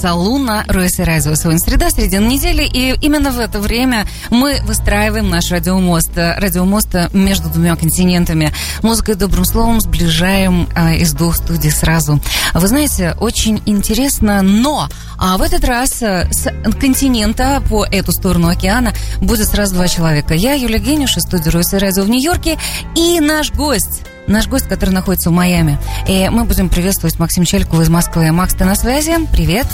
Музыкальный салон на Ройсе Радио. Сегодня среда, середина недели. И именно в это время мы выстраиваем наш радиомост. Радиомост между двумя континентами. Музыкой добрым словом сближаем а, из двух студий сразу. Вы знаете, очень интересно, но а в этот раз а, с континента по эту сторону океана будет сразу два человека. Я, Юлия Генюш, из студии Ройсе Радио в Нью-Йорке, и наш гость наш гость, который находится в Майами. И мы будем приветствовать Максим Челькова из Москвы. Макс, ты на связи? Привет.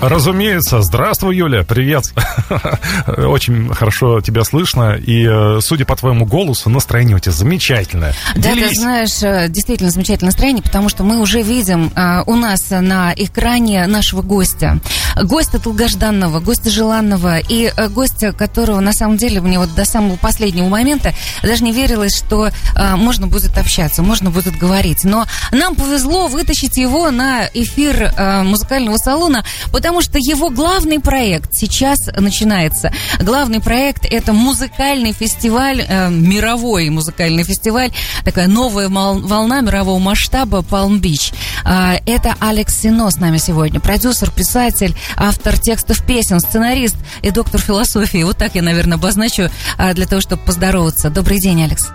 Разумеется. Здравствуй, Юля. Привет. Очень хорошо тебя слышно. И, э, судя по твоему голосу, настроение у тебя замечательное. Да, Делись. ты знаешь, э, действительно замечательное настроение, потому что мы уже видим э, у нас на экране нашего гостя. Гостя долгожданного, гостя желанного и гостя, которого на самом деле мне вот до самого последнего момента даже не верилось, что можно будет общаться, можно будет говорить. Но нам повезло вытащить его на эфир музыкального салона, потому что его главный проект сейчас начинается. Главный проект это музыкальный фестиваль, э, мировой музыкальный фестиваль, такая новая волна мирового масштаба Palm Beach. А, это Алекс Сино с нами сегодня, продюсер, писатель, автор текстов песен, сценарист и доктор философии. Вот так я, наверное, обозначу а, для того, чтобы поздороваться. Добрый день, Алекс.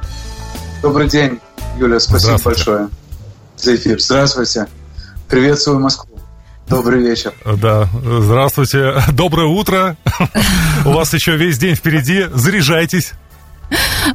Добрый день, Юля, спасибо большое за эфир. Здравствуйте. Приветствую Москву. Добрый вечер. Да, здравствуйте. Доброе утро. У вас еще весь день впереди. Заряжайтесь.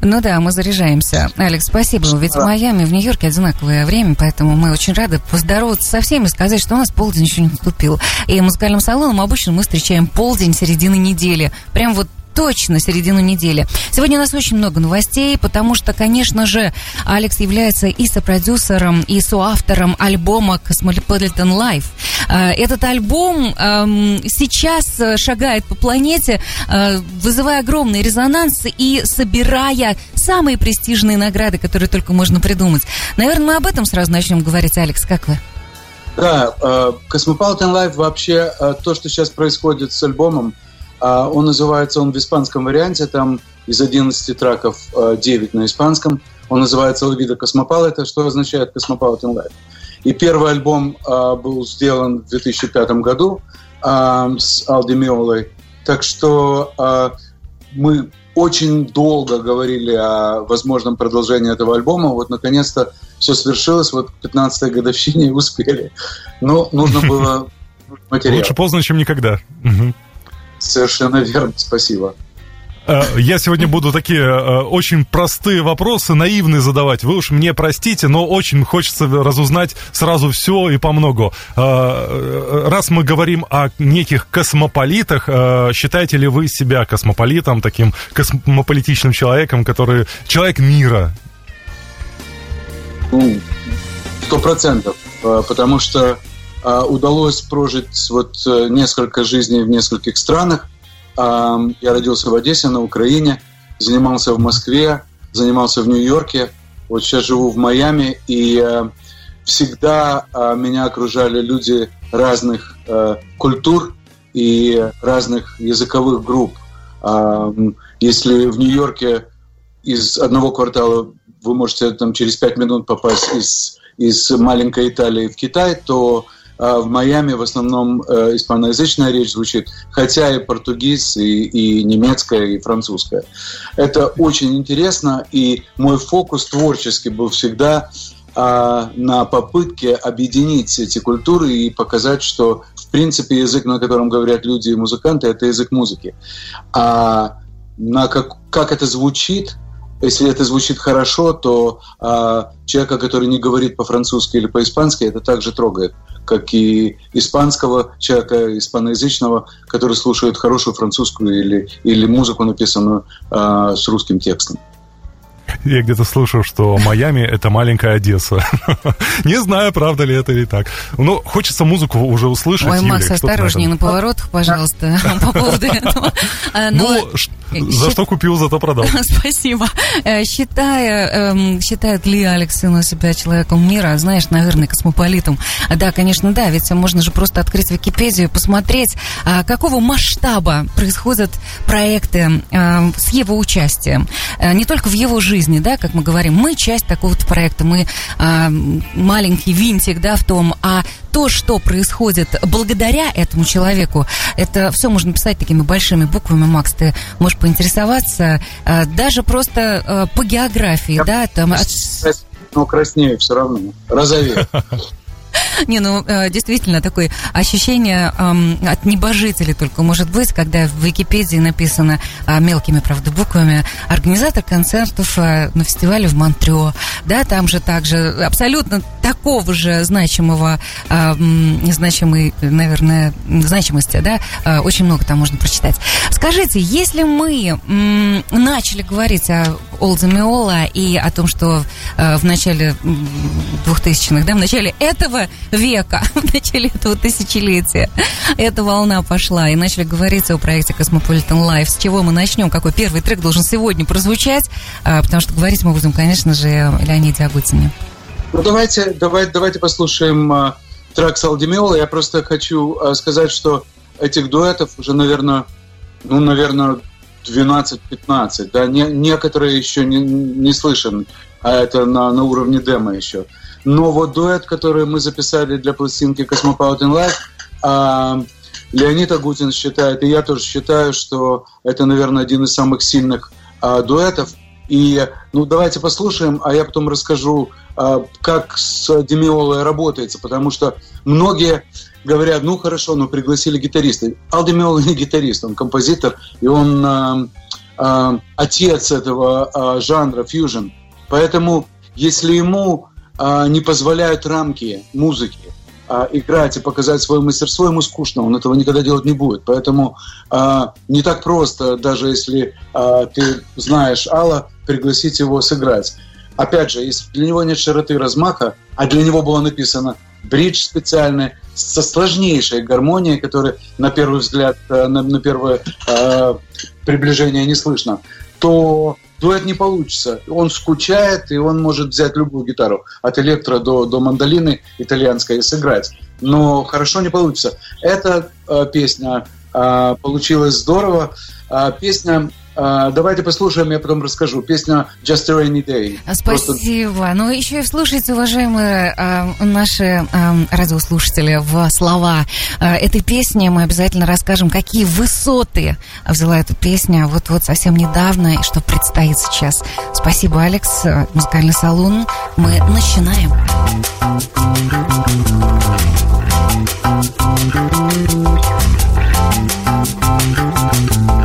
Ну да, мы заряжаемся. Алекс, спасибо. Ведь в Майами, в Нью-Йорке одинаковое время, поэтому мы очень рады поздороваться со всеми и сказать, что у нас полдень еще не наступил. И музыкальным салоном обычно мы встречаем полдень середины недели. Прям вот точно середину недели. Сегодня у нас очень много новостей, потому что, конечно же, Алекс является и сопродюсером, и соавтором альбома Cosmopolitan Life. А, Этот альбом эм, сейчас э, шагает по планете, э, вызывая огромный резонанс и собирая самые престижные награды, которые только можно придумать. Наверное, мы об этом сразу начнем говорить. Алекс, как вы? Да, э, Cosmopolitan Life вообще, э, то, что сейчас происходит с альбомом, э, он называется, он в испанском варианте, там из 11 треков э, 9 на испанском. Он называется «La vida Cosmopolitan», что означает Cosmopolitan Life. И первый альбом э, был сделан в 2005 году с Алди Миолой. Так что мы очень долго говорили о возможном продолжении этого альбома. Вот, наконец-то, все свершилось. Вот к 15-й годовщине успели. Но нужно было материал. Лучше поздно, чем никогда. Мгм. Совершенно верно. Спасибо. Э, Я сегодня буду такие э, очень простые вопросы, наивные задавать. Вы уж мне простите, но очень хочется разузнать сразу все и по многу. Э, Раз мы говорим о неких космополитах, считаете ли вы себя космополитом, таким космополитичным человеком, который человек мира? Ну, Сто процентов. Потому что удалось прожить вот э, несколько жизней в нескольких странах. А, Я родился в Одессе, на Украине, занимался в Москве, занимался в Нью-Йорке. Вот сейчас живу в Майами, и э, всегда э, меня окружали люди разных э, культур и разных языковых групп. А, Если в Нью-Йорке из одного квартала вы можете там через пять минут попасть из, из маленькой Италии в Китай, то а, в Майами в основном э, испаноязычная речь звучит, хотя и португиз, и, и немецкая, и французская. Это очень интересно, и мой фокус творческий был всегда а, на попытке объединить эти культуры и показать, что в принципе язык, на котором говорят люди и музыканты, это язык музыки. А на как, как это звучит, если это звучит хорошо, то а, человека, который не говорит по-французски или по-испански, это также трогает, как и испанского человека, испаноязычного, который слушает хорошую французскую или, или музыку, написанную а, с русским текстом. Я где-то слышал, что Майами — это маленькая Одесса. Не знаю, правда ли это или так. Ну, хочется музыку уже услышать. Ой, Юлия, Макс, осторожнее на поворотах, пожалуйста, по поводу этого. А, но- Ну, ш- за что купил, зато продал. Спасибо. Э, Считая, эм, считает ли Алексина себя человеком мира, знаешь, наверное, космополитом. Да, конечно, да, ведь можно же просто открыть Википедию посмотреть, а, какого масштаба происходят проекты э, с его участием. Э, Не только в его жизни, да, как мы говорим, мы часть такого-то проекта, мы а, маленький винтик, да, в том, а то, что происходит благодаря этому человеку, это все можно писать такими большими буквами, Макс, ты можешь поинтересоваться, а, даже просто а, по географии, да, там... от- Но краснее все равно, розовее. Не, ну, э, действительно, такое ощущение от небожителей только может быть, когда в Википедии написано а, мелкими, правда, буквами организатор концертов э, на фестивале в Монтрео. Да, там же также абсолютно такого же значимого, значимой, наверное, значимости, да, э, очень много там можно прочитать. Скажите, если мы начали говорить о Олдзе Миола и о том, что в начале м, 2000-х, да, в начале этого века, в начале этого тысячелетия эта волна пошла, и начали говорить о проекте Cosmopolitan Life. С чего мы начнем? Какой первый трек должен сегодня прозвучать? А, потому что говорить мы будем, конечно же, о Леониде Агутине. Ну, давайте, давайте, давайте послушаем а, трек Салдимиола. Я просто хочу а, сказать, что этих дуэтов уже, наверное, ну, наверное, 12-15. Да? Не, некоторые еще не, не слышаны, а это на, на уровне демо еще. Но вот дуэт, который мы записали для пластинки Cosmopolitan Life, а, Леонид Агутин считает, и я тоже считаю, что это, наверное, один из самых сильных а, дуэтов. И, ну, давайте послушаем, а я потом расскажу, а, как с Демиолой работается, потому что многие говорят, ну, хорошо, ну, пригласили гитариста. Ал Демиола не гитарист, он композитор, и он а, а, отец этого а, жанра, фьюжн. Поэтому, если ему не позволяют рамки музыки, а, играть и показать свое мастерство, ему скучно, он этого никогда делать не будет. Поэтому а, не так просто, даже если а, ты знаешь Алла, пригласить его сыграть. Опять же, если для него нет широты размаха, а для него было написано бридж специальный со сложнейшей гармонией, которая на первый взгляд, э, на, на первое э, приближение не слышно, то дуэт не получится. Он скучает, и он может взять любую гитару, от электро до, до мандолины итальянской и сыграть. Но хорошо не получится. Эта э, песня э, получилась здорово. А песня, э, давайте послушаем, я потом расскажу. Песня Just a Rainy Day. Просто Спасибо. Ну, еще и вслушайте, уважаемые а, наши а, радиослушатели, в слова а, этой песни. Мы обязательно расскажем, какие высоты взяла эта песня вот-вот совсем недавно и что предстоит сейчас. Спасибо, Алекс. Музыкальный салон. Мы начинаем. Day when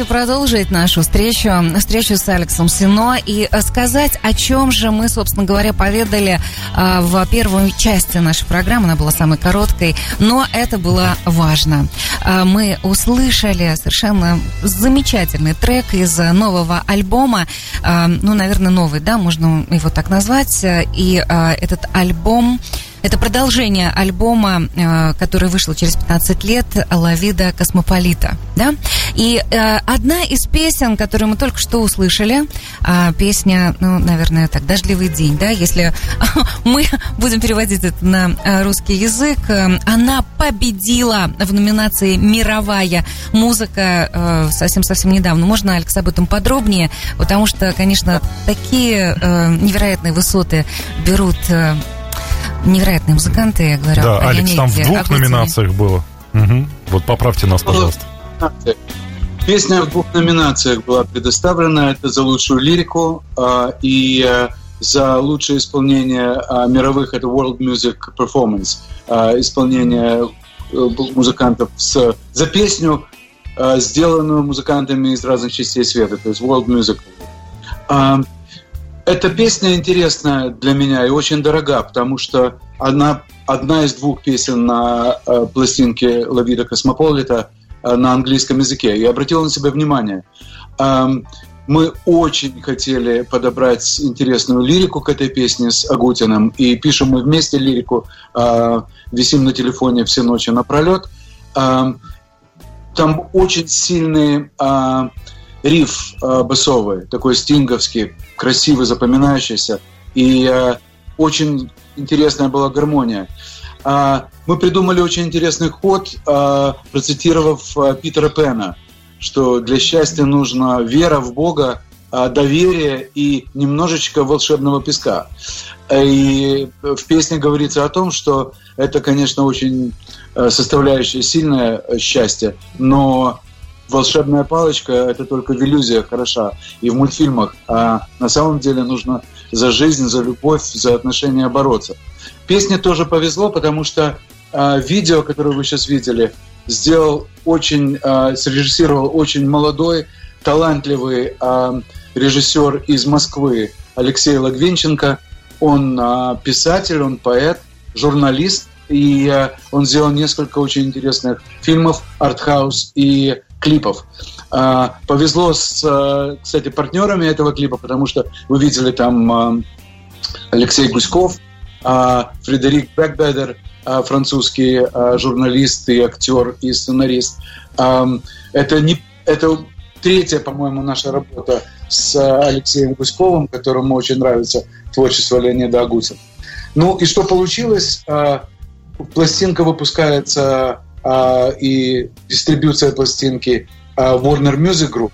позвольте продолжить нашу встречу, встречу с Алексом Сино и э, сказать, о чем же мы, собственно говоря, поведали э, в первой части нашей программы. Она была самой короткой, но это было важно. Э, мы услышали совершенно замечательный трек из нового альбома. Э, ну, наверное, новый, да, можно его так назвать. И этот альбом... Это продолжение альбома, э, который вышел через 15 лет, «Лавида Космополита». Да? И э, одна из песен, которую мы только что услышали, а, песня, ну, наверное, так, «Дождливый день», да, если мы будем переводить это на э, русский язык, она победила в номинации «Мировая музыка» совсем-совсем недавно. Можно, Алекс, об этом подробнее? Потому что, конечно, такие невероятные высоты берут невероятные музыканты, я говорю. Да, Алекс, там в Леониде двух Агутине. номинациях было. Мгм. Вот поправьте нас, пожалуйста. Песня в двух номинациях была предоставлена. Это за лучшую лирику а, и а, за лучшее исполнение а, мировых, это World Music Performance, а, исполнение э, музыкантов с, за песню, а, сделанную музыкантами из разных частей света, то есть World Music. А, Эта песня интересная для меня и очень дорога, потому что она одна из двух песен на э, пластинке Лавида Космополита э, на английском языке. Я обратил на себя внимание. Эм, Мы очень хотели подобрать интересную лирику к этой песне с Агутиным, и пишем мы вместе лирику, э, висим на телефоне все ночи напролет. Эм, Там очень сильный э, риф э, басовый, такой стинговский, красивый, запоминающийся, и э, очень интересная была гармония. А, Мы придумали очень интересный ход, а, процитировав а, Питера Пена, что для счастья нужна вера в Бога, а, доверие и немножечко волшебного песка. И в песне говорится о том, что это, конечно, очень э, составляющая сильное э, счастье, но волшебная палочка – это только в иллюзиях хороша и в мультфильмах. А на самом деле нужно за жизнь, за любовь, за отношения бороться. Песне тоже повезло, потому что а, видео, которое вы сейчас видели, сделал очень, а, срежиссировал очень молодой, талантливый а, режиссер из Москвы Алексей Логвинченко. Он а, писатель, он поэт, журналист и э, он сделал несколько очень интересных фильмов, артхаус и клипов. А, повезло с, э, кстати, партнерами этого клипа, потому что вы видели там э, Алексей Гуськов, Фредерик Бекбедер, э, французский журналист и актер и сценарист. Это не это третья, по-моему, наша работа с Алексеем Гуськовым, которому очень нравится творчество Леонида Агутина. Ну и что получилось? Пластинка выпускается э, и дистрибьюция пластинки э, Warner Music Group.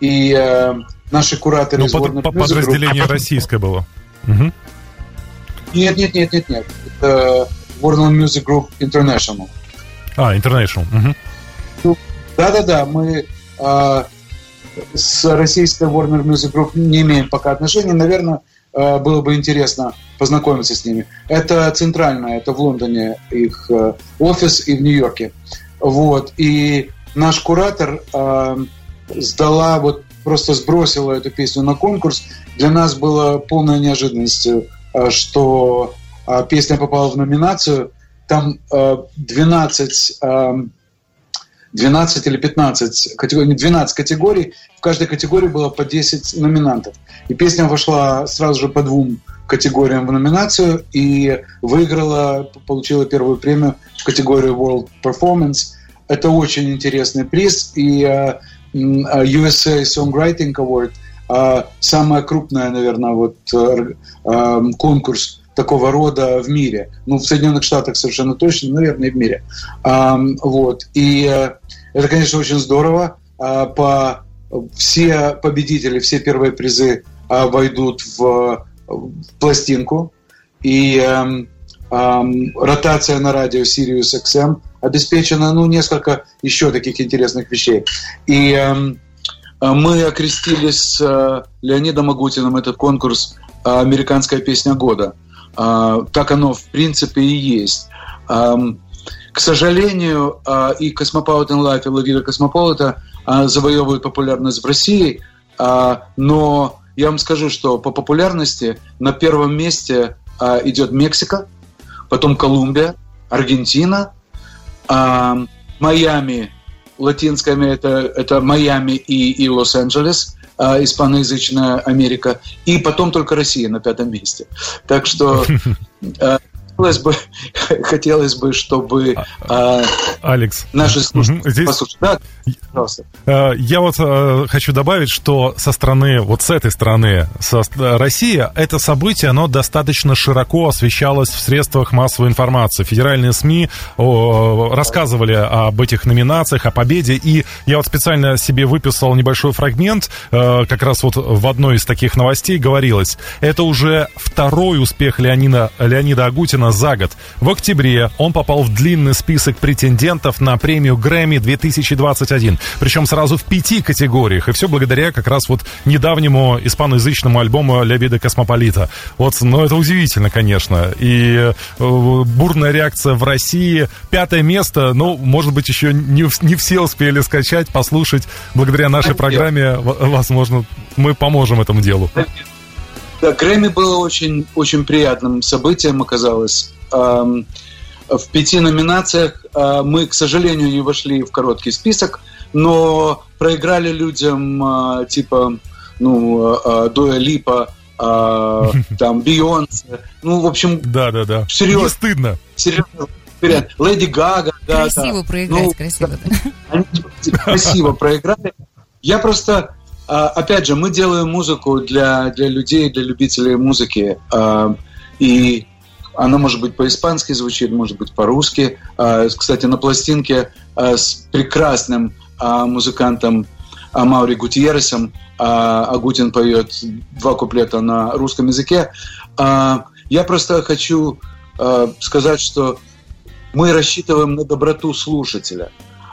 И э, наши кураторы Ну, из под- Warner по- Music Group... подразделение российское было. Мгм. Нет, нет, нет, нет, нет. Это Warner Music Group International. А, International. Мгм. Да-да-да, мы э, с российской Warner Music Group не имеем пока отношений. Наверное, было бы интересно познакомиться с ними. Это центральная, это в Лондоне их э, офис и в Нью-Йорке. Вот. И наш куратор э, сдала, вот просто сбросила эту песню на конкурс. Для нас было полной неожиданностью, э, что э, песня попала в номинацию. Там э, 12 э, 12 или 15 категорий, 12 категорий. В каждой категории было по 10 номинантов. И песня вошла сразу же по двум категориям в номинацию и выиграла, получила первую премию в категории World Performance. Это очень интересный приз. И э, э, USA Songwriting Award э, самая крупная, наверное, вот конкурс такого рода в мире. Ну, в Соединенных Штатах совершенно точно, наверное, и в мире. Вот. И это, конечно, очень здорово. А, По все победители, все первые призы а, войдут в, пластинку. И эм, эм, ротация на радио Sirius XM обеспечена, ну, несколько еще таких интересных вещей. И эм, э, мы окрестили с э, Леонидом Агутиным этот конкурс э, «Американская песня года». А, Так оно, в принципе, и есть. К сожалению, а, и Cosmopolitan Life, и Лагида Космополита завоевывают популярность в России, а, но я вам скажу, что по популярности на первом месте а, идет Мексика, потом Колумбия, Аргентина, Майами, латинская Америка, это, это Майами и, и Лос-Анджелес, испаноязычная Америка, и потом только Россия на пятом месте. Так что хотелось бы, хотелось бы, чтобы а, Алекс. наши слушатели. Здесь послушали. Да, пожалуйста. Э, Я вот э, хочу добавить, что со стороны, вот с этой стороны, со России, это событие, оно достаточно широко освещалось в средствах массовой информации. Федеральные СМИ о, рассказывали об этих номинациях, о победе, и я вот специально себе выписал небольшой фрагмент, э, как раз вот в одной из таких новостей говорилось, это уже второй успех Леонида, Леонида Агутина за год. В октябре он попал в длинный список претендентов на премию Грэмми 2021. Причем сразу в пяти категориях. И все благодаря как раз вот недавнему испаноязычному альбому «Ля Вида Космополита». Вот, ну, это удивительно, конечно. И э, бурная реакция в России. Пятое место, ну, может быть, еще не, не все успели скачать, послушать. Благодаря нашей программе, возможно, мы поможем этому делу. Да, Грэмми было очень, очень приятным событием, оказалось. Ам, В пяти номинациях а, мы, к сожалению, не вошли в короткий список, но проиграли людям а, типа ну, а, Дуэ Липа, а, там, Бейонсе. Ну, в общем, Да-да-да. Серьезно. Не стыдно. серьезно. Леди Гага, да, Красиво да. проиграть, Ну, красиво, да. они красиво проиграли. Я просто, опять же, мы делаем музыку для, для людей, для любителей музыки. а, И она может быть по-испански звучит, может быть по-русски. А, Кстати, на пластинке а, с прекрасным а, музыкантом а, Маури Гутьерресом а, Агутин поет два куплета на русском языке. А, Я просто хочу а, сказать, что мы рассчитываем на доброту слушателя.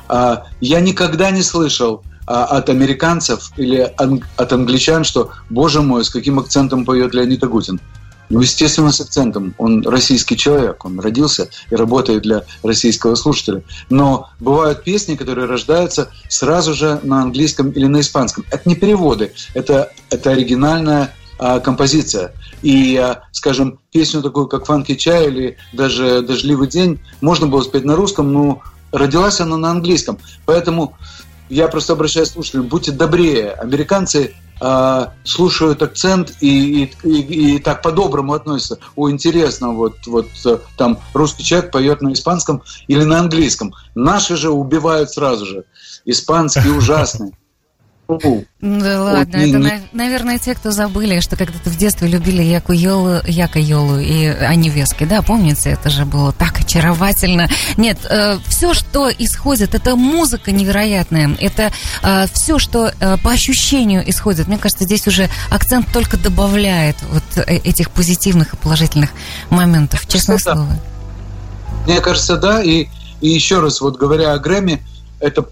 А, Я никогда не слышал а, от американцев или ан- от англичан, что, боже мой, с каким акцентом поет Леонид Агутин. Ну, естественно, с акцентом. Он российский человек, он родился и работает для российского слушателя. Но бывают песни, которые рождаются сразу же на английском или на испанском. Это не переводы, это, это оригинальная а, композиция. И, а, скажем, песню такую, как «Фанки чай» или даже «Дождливый день» можно было спеть на русском, но родилась она на английском. Поэтому я просто обращаюсь к слушателям, будьте добрее. Американцы э, слушают акцент и, и, и, и так по-доброму относятся. О, интересно, вот, вот э, там русский человек поет на испанском или на английском. Наши же убивают сразу же. Испанский ужасный. Фу. Да ладно, не- это, не- на- наверное, те, кто забыли, что когда-то в детстве любили Яку Йолу, Яка Йолу и Анивески, да, помните, это же было так очаровательно. Нет, все, что исходит, это музыка невероятная, это все, что э, по ощущению исходит. Мне кажется, здесь уже акцент только добавляет вот э, этих позитивных и положительных моментов, честное слово. Мне кажется, да. И, и еще раз, вот говоря о Грэмми, это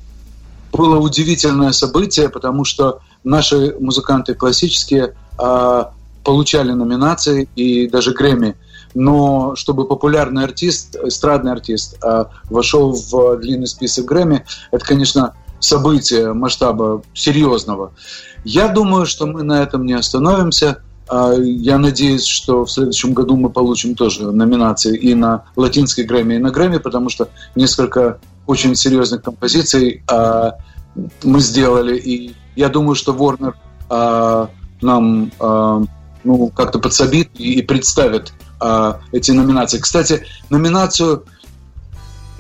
было удивительное событие, потому что наши музыканты классические а, получали номинации и даже Грэмми. Но чтобы популярный артист, эстрадный артист, а, вошел в длинный список Грэмми, это, конечно, событие масштаба серьезного. Я думаю, что мы на этом не остановимся. А, Я надеюсь, что в следующем году мы получим тоже номинации и на латинский Грэмми, и на Грэмми, потому что несколько очень серьезных композиций а, мы сделали. И я думаю, что Warner а, нам а, ну, как-то подсобит и, и представит а, эти номинации. Кстати, номинацию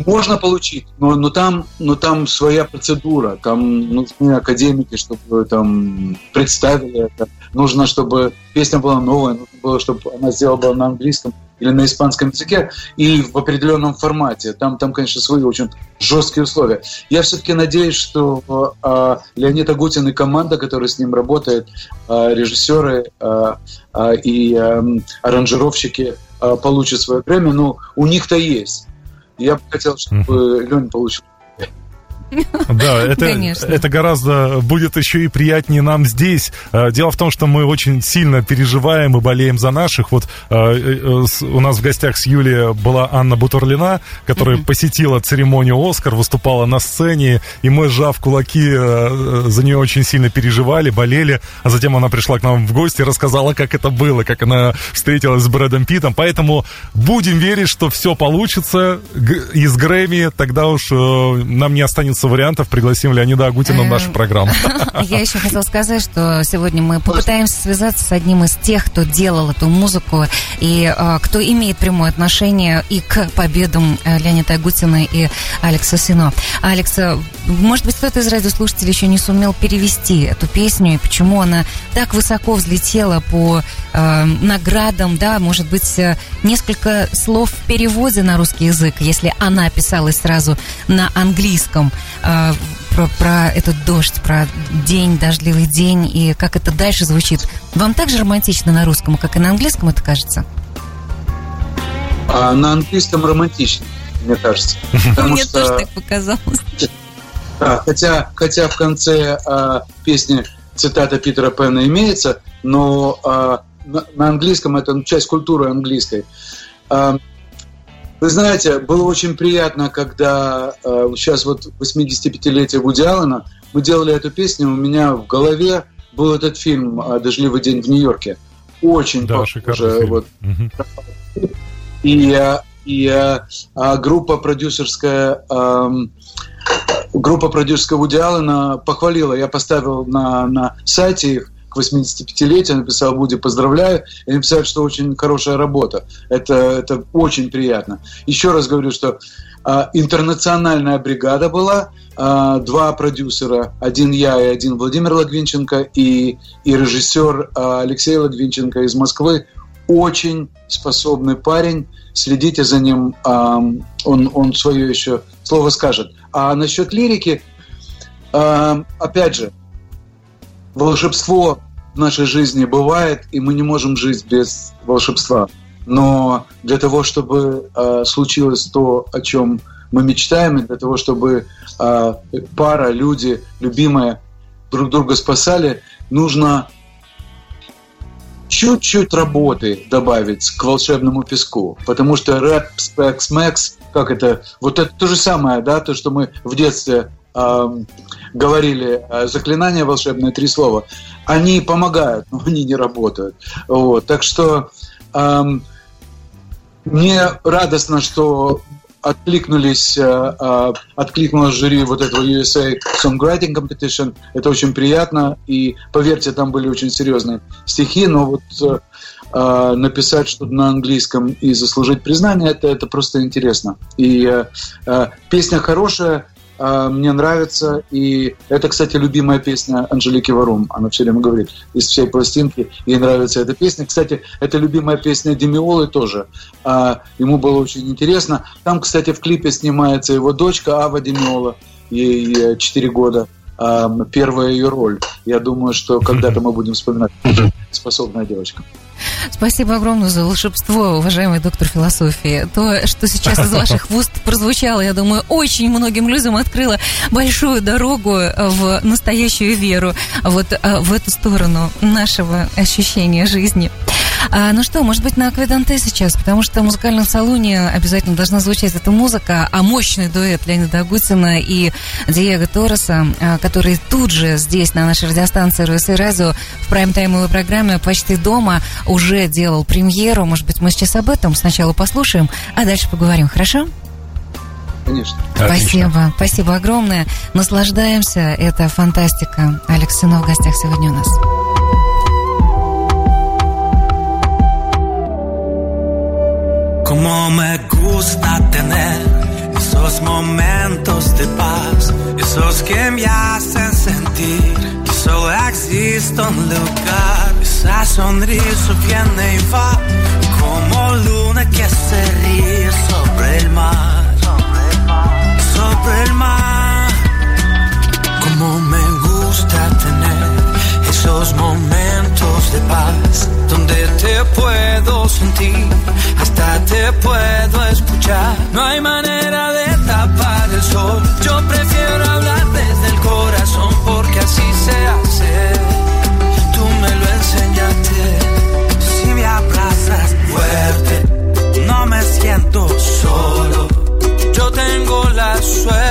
можно получить, но, но, там, но там своя процедура, там нужны академики, чтобы там представили это. Нужно, чтобы песня была новая, нужно было, чтобы она сделала была на английском или на испанском языке и в определенном формате. Там, там конечно, свои очень жесткие условия. Я все-таки надеюсь, что э, Леонид Агутин и команда, которая с ним работает, э, режиссеры э, э, и э, аранжировщики э, получат свое время. Ну, у них-то есть. Я бы хотел, чтобы Леня получил. Да, это, Конечно. это гораздо будет еще и приятнее нам здесь. Э, Дело в том, что мы очень сильно переживаем и болеем за наших. Вот э, э, с- у нас в гостях с Юлией была Анна Бутурлина, которая посетила церемонию «Оскар», выступала на сцене, и мы, сжав кулаки, э, э, за нее очень сильно переживали, болели. А затем она пришла к нам в гости и рассказала, как это было, как она встретилась с Брэдом Питтом. Поэтому будем верить, что все получится из Грэмми. Тогда уж э, нам не останется вариантов, пригласим Леонида Агутина в нашу Эм, программу. Я еще хотела сказать, что сегодня мы попытаемся связаться с одним из тех, кто делал эту музыку и э, кто имеет прямое отношение и к победам э, Леонида Агутина и Алекса Сино. Алекс, э, может быть, кто-то из радиослушателей еще не сумел перевести эту песню и почему она так высоко взлетела по э, наградам, да, может быть, несколько слов в переводе на русский язык, если она писалась сразу на английском, э, про, про этот дождь, про день, дождливый день и как это дальше звучит. Вам так же романтично на русском, как и на английском, это кажется? А на английском романтично, мне кажется. Потому Мне тоже так показалось. да, хотя, хотя в конце а, песни цитата Питера Пэна имеется, но а, на, на английском это ну, часть культуры английской. А, вы знаете, было очень приятно, когда а, сейчас вот 85-летие Вуди Аллена, мы делали эту песню, у меня в голове был этот фильм а, «Дождливый день в Нью-Йорке». Очень Да, похоже, вот, Мгм. и, э, и э, а, группа продюсерская эм, группа продюсерская Вуди Аллена похвалила. Я поставил на, на сайте их к 85-летию, написал Вуди, поздравляю. И они писали, что очень хорошая работа. Это, это очень приятно. Еще раз говорю, что а, интернациональная бригада была, а, два продюсера, один я и один Владимир Логвинченко, и, и режиссер а, Алексей Логвинченко из Москвы. Очень способный парень, следите за ним, ам, он, он свое еще слово скажет. А насчет лирики, ам, опять же, волшебство в нашей жизни бывает, и мы не можем жить без волшебства. Но для того, чтобы э, случилось то, о чем мы мечтаем, и для того, чтобы э, пара, люди, любимые друг друга спасали, нужно чуть-чуть работы добавить к волшебному песку. Потому что рэп, спекс, мэкс, как это, вот это то же самое, да, то, что мы в детстве говорили э, заклинания волшебные, три слова, они помогают, но они не работают. Вот. Так что эм, мне радостно, что откликнулись, э, э, откликнулось жюри вот этого USA Songwriting Competition. Это очень приятно. И поверьте, там были очень серьезные стихи, но вот э, э, написать что-то на английском и заслужить признание, это, это просто интересно. И э, э, песня хорошая, мне нравится. И это, кстати, любимая песня Анжелики Варум. Она все время говорит, из всей пластинки ей нравится эта песня. Кстати, это любимая песня Демиолы тоже. А, ему было очень интересно. Там, кстати, в клипе снимается его дочка Ава Демиола. Ей 4 года. А, первая ее роль. Я думаю, что когда-то мы будем вспоминать. Способная девочка. Спасибо огромное за волшебство, уважаемый доктор философии. То, что сейчас из ваших уст прозвучало, я думаю, очень многим людям открыло большую дорогу в настоящую веру, вот э, в эту сторону нашего ощущения жизни. А, ну что, может быть, на Акведанте сейчас, потому что в музыкальном салоне обязательно должна звучать эта музыка, а мощный дуэт Леонида Агутина и Диего Торреса, а, который тут же здесь, на нашей радиостанции РС Радио, в прайм-таймовой программе «Почти дома» уже делал премьеру. Может быть, мы сейчас об этом сначала послушаем, а дальше поговорим, хорошо? Конечно. Спасибо, спасибо огромное. Наслаждаемся, это фантастика. Алекс Сынов в гостях сегодня у нас. Como me gusta tener esos momentos de paz, esos que me hacen sentir que solo existe un lugar. Esa sonrisa viene y va, como luna que se ríe sobre el mar, sobre el mar. Como me gusta tener esos momentos de paz donde te puedo sentir, hasta te puedo escuchar. No hay manera de tapar el sol. Yo prefiero hablar desde el corazón porque así se hace. Tú me lo enseñaste. Si me abrazas fuerte, no me siento solo. Yo tengo la suerte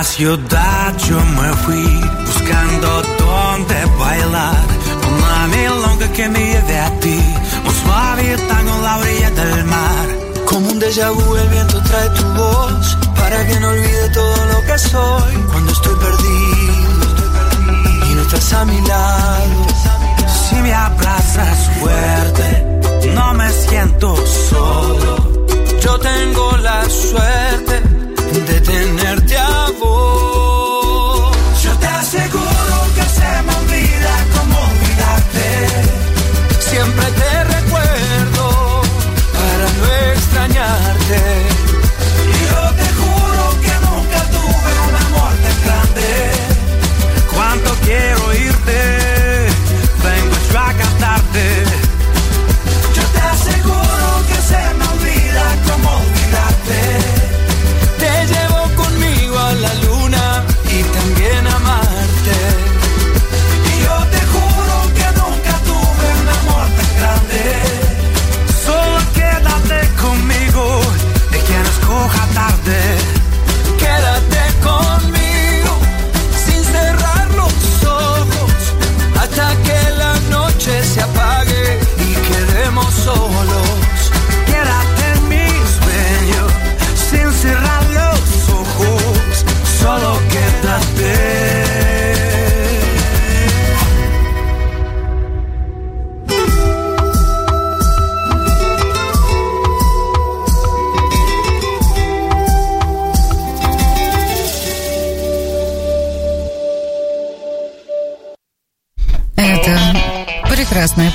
la ciudad yo me fui buscando dónde bailar. Una milonga que me lleve a ti, un suave tango en la orilla del mar. Como un déjà vu el viento trae tu voz para que no olvide todo lo que soy cuando estoy perdido y no estás a mi lado. Si me abrazas fuerte, no me siento solo. Yo tengo la suerte de tenerte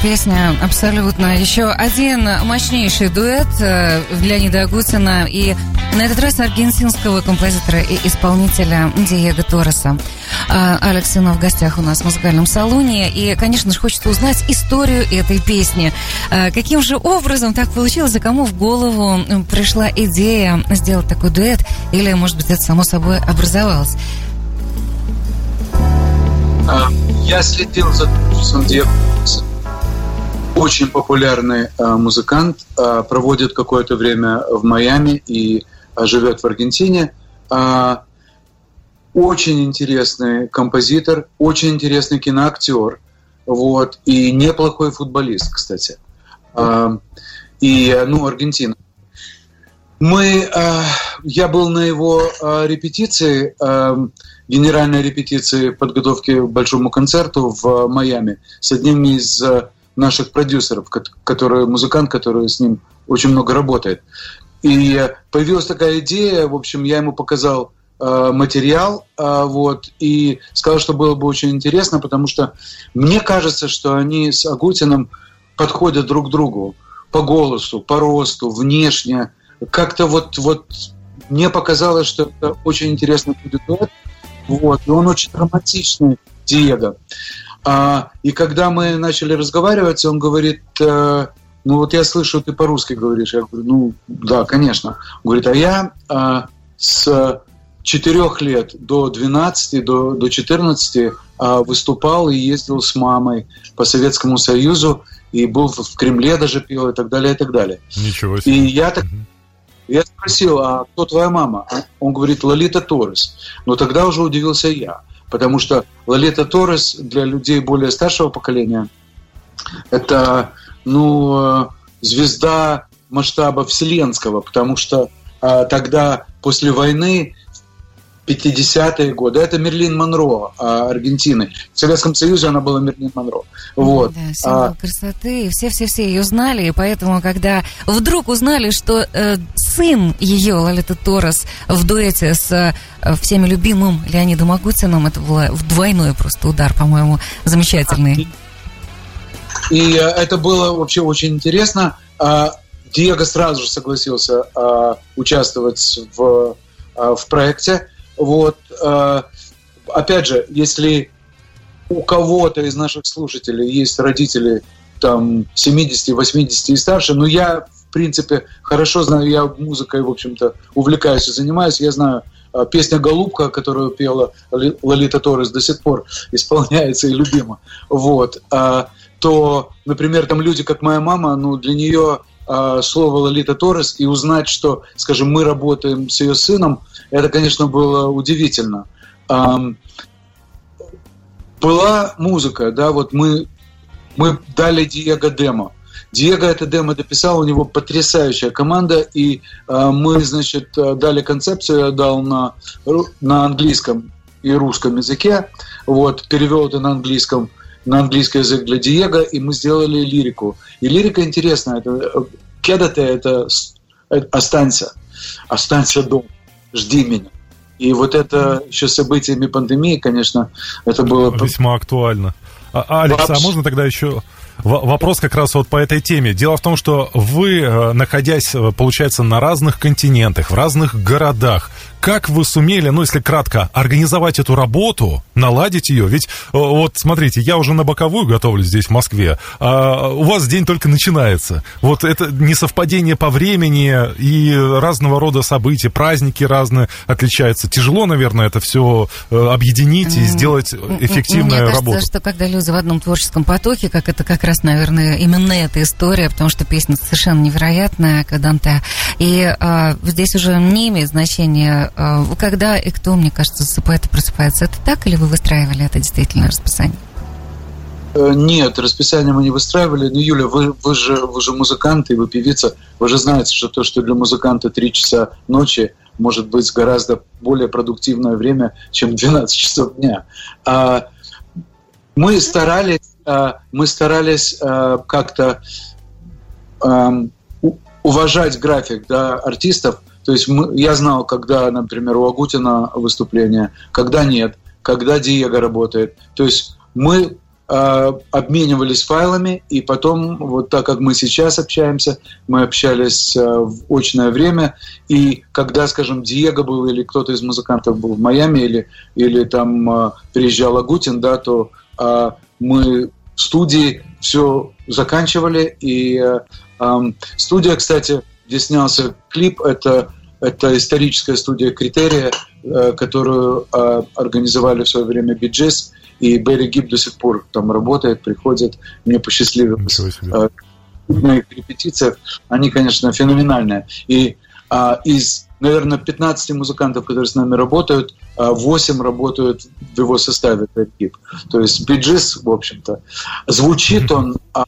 песня, абсолютно. Еще один мощнейший дуэт э, Леонида Агутина и на этот раз аргентинского композитора и исполнителя Диего Торреса. А, Алекс Синов в гостях у нас в музыкальном салоне. И, конечно же, хочется узнать историю этой песни. А, каким же образом так получилось, и кому в голову пришла идея сделать такой дуэт? Или, может быть, это само собой образовалось? А, Я следил за Диего. Очень популярный а, музыкант, а, проводит какое-то время в Майами и а, живет в Аргентине. Очень интересный композитор, очень интересный киноактер, вот, и неплохой футболист, кстати. И, ну, Аргентина. Мы, я был на его репетиции, генеральной репетиции подготовки к большому концерту в Майами с одним из наших продюсеров, кот- который музыкант, который с ним очень много работает. И появилась такая идея, в общем, я ему показал э, материал, э, вот, и сказал, что было бы очень интересно, потому что мне кажется, что они с Агутиным подходят друг к другу по голосу, по росту, внешне. Как-то вот, вот мне показалось, что это очень интересный будет. Вот, и он очень романтичный, Диего. А, и когда мы начали разговаривать, он говорит, э, ну вот я слышу, ты по-русски говоришь. Я говорю, ну да, конечно. Он говорит, а я а, с 4 лет до 12, до, до 14 а, выступал и ездил с мамой по Советскому Союзу, и был в Кремле даже пел, и так далее, и так далее. Ничего И себе. я так я спросил, а кто твоя мама? Он говорит, Лолита Торрес. Но тогда уже удивился я, потому что Лолита Торрес для людей более старшего поколения это, ну, э, звезда масштаба вселенского, потому что а, тогда после войны 50-е годы. Это Мерлин Монро а, Аргентины. В Советском Союзе она была Мерлин Монро. Вот. Да, символ А, красоты. Все-все-все ее знали, и поэтому, когда вдруг узнали, что э, сын ее, Лолита Торрес, в дуэте с э, всеми любимым Леонидом Агутиным, это был двойной просто удар, по-моему, замечательный. И э, это было вообще очень интересно. А, Диего сразу же согласился а, участвовать в, а, в проекте. Вот. а, Опять же, если у кого-то из наших слушателей есть родители там 70, 80 и старше, ну я в принципе хорошо знаю, я музыкой, в общем-то, увлекаюсь и занимаюсь, я знаю а, песня «Голубка», которую пела Лолита Торрес, до сих пор исполняется и любима. Вот. А, то, например, там люди, как моя мама, ну, для нее слово Лолита Торрес и узнать, что, скажем, мы работаем с ее сыном, это, конечно, было удивительно. Была музыка, да, вот мы, мы дали Диего демо. Диего это демо дописал, у него потрясающая команда, и э, мы, значит, дали концепцию, я дал на, на английском и русском языке, вот, перевел это на английском, на английский язык для Диего, и мы сделали лирику. И лирика интересная, это э, «Кедате» — это э, «Останься», «Останься дома», «Жди меня». И вот это еще событиями пандемии, конечно, это было... Весьма актуально. А, а, Алекс, а Вообще- можно тогда еще вопрос как раз вот по этой теме? Дело в том, что вы, э, находясь, э, получается, на разных континентах, в разных городах, как вы сумели, ну, если кратко, организовать эту работу, наладить ее? Ведь, э, вот, смотрите, я уже на боковую готовлюсь здесь, в Москве, а у вас день только начинается. Вот это несовпадение по времени и разного рода события, праздники разные отличаются. Тяжело, наверное, это все объединить и сделать эффективную Мне кажется, работу. что когда люди в одном творческом потоке, как это как раз, наверное, именно эта история, потому что песня совершенно невероятная, Каданте. И а, здесь уже не имеет значения, а, когда и кто, мне кажется, засыпает и просыпается. Это так или вы выстраивали это действительно расписание? Э, Нет, расписание мы не выстраивали. Но, Юля, вы, вы, же, вы же музыкант и вы певица. Вы же знаете, что то, что для музыканта 3 часа ночи, может быть гораздо более продуктивное время, чем 12 часов дня. А, мы старались, мы старались а, как-то у- уважать график да, артистов. То есть я знал, когда, например, у Агутина выступление, когда нет, когда Диего работает. То есть мы э, обменивались файлами, и потом, вот так как мы сейчас общаемся, мы общались э, в очное время, и когда, скажем, Диего был или кто-то из музыкантов был в Майами, или, или там э, приезжал Агутин, да, то э, мы в студии все заканчивали, и э, студия, кстати, где снялся клип, это это историческая студия «Критерия», э, которую э, организовали в свое время «Биджис», и Берри Гиб до сих пор там работает, приходит. Мне посчастливилось э, на их репетициях. Они, конечно, феноменальные. И а, из, наверное, 15 музыкантов, которые с нами работают, а, 8 работают в его составе Гиб. То есть Биджис, в общем-то. Звучит он, а,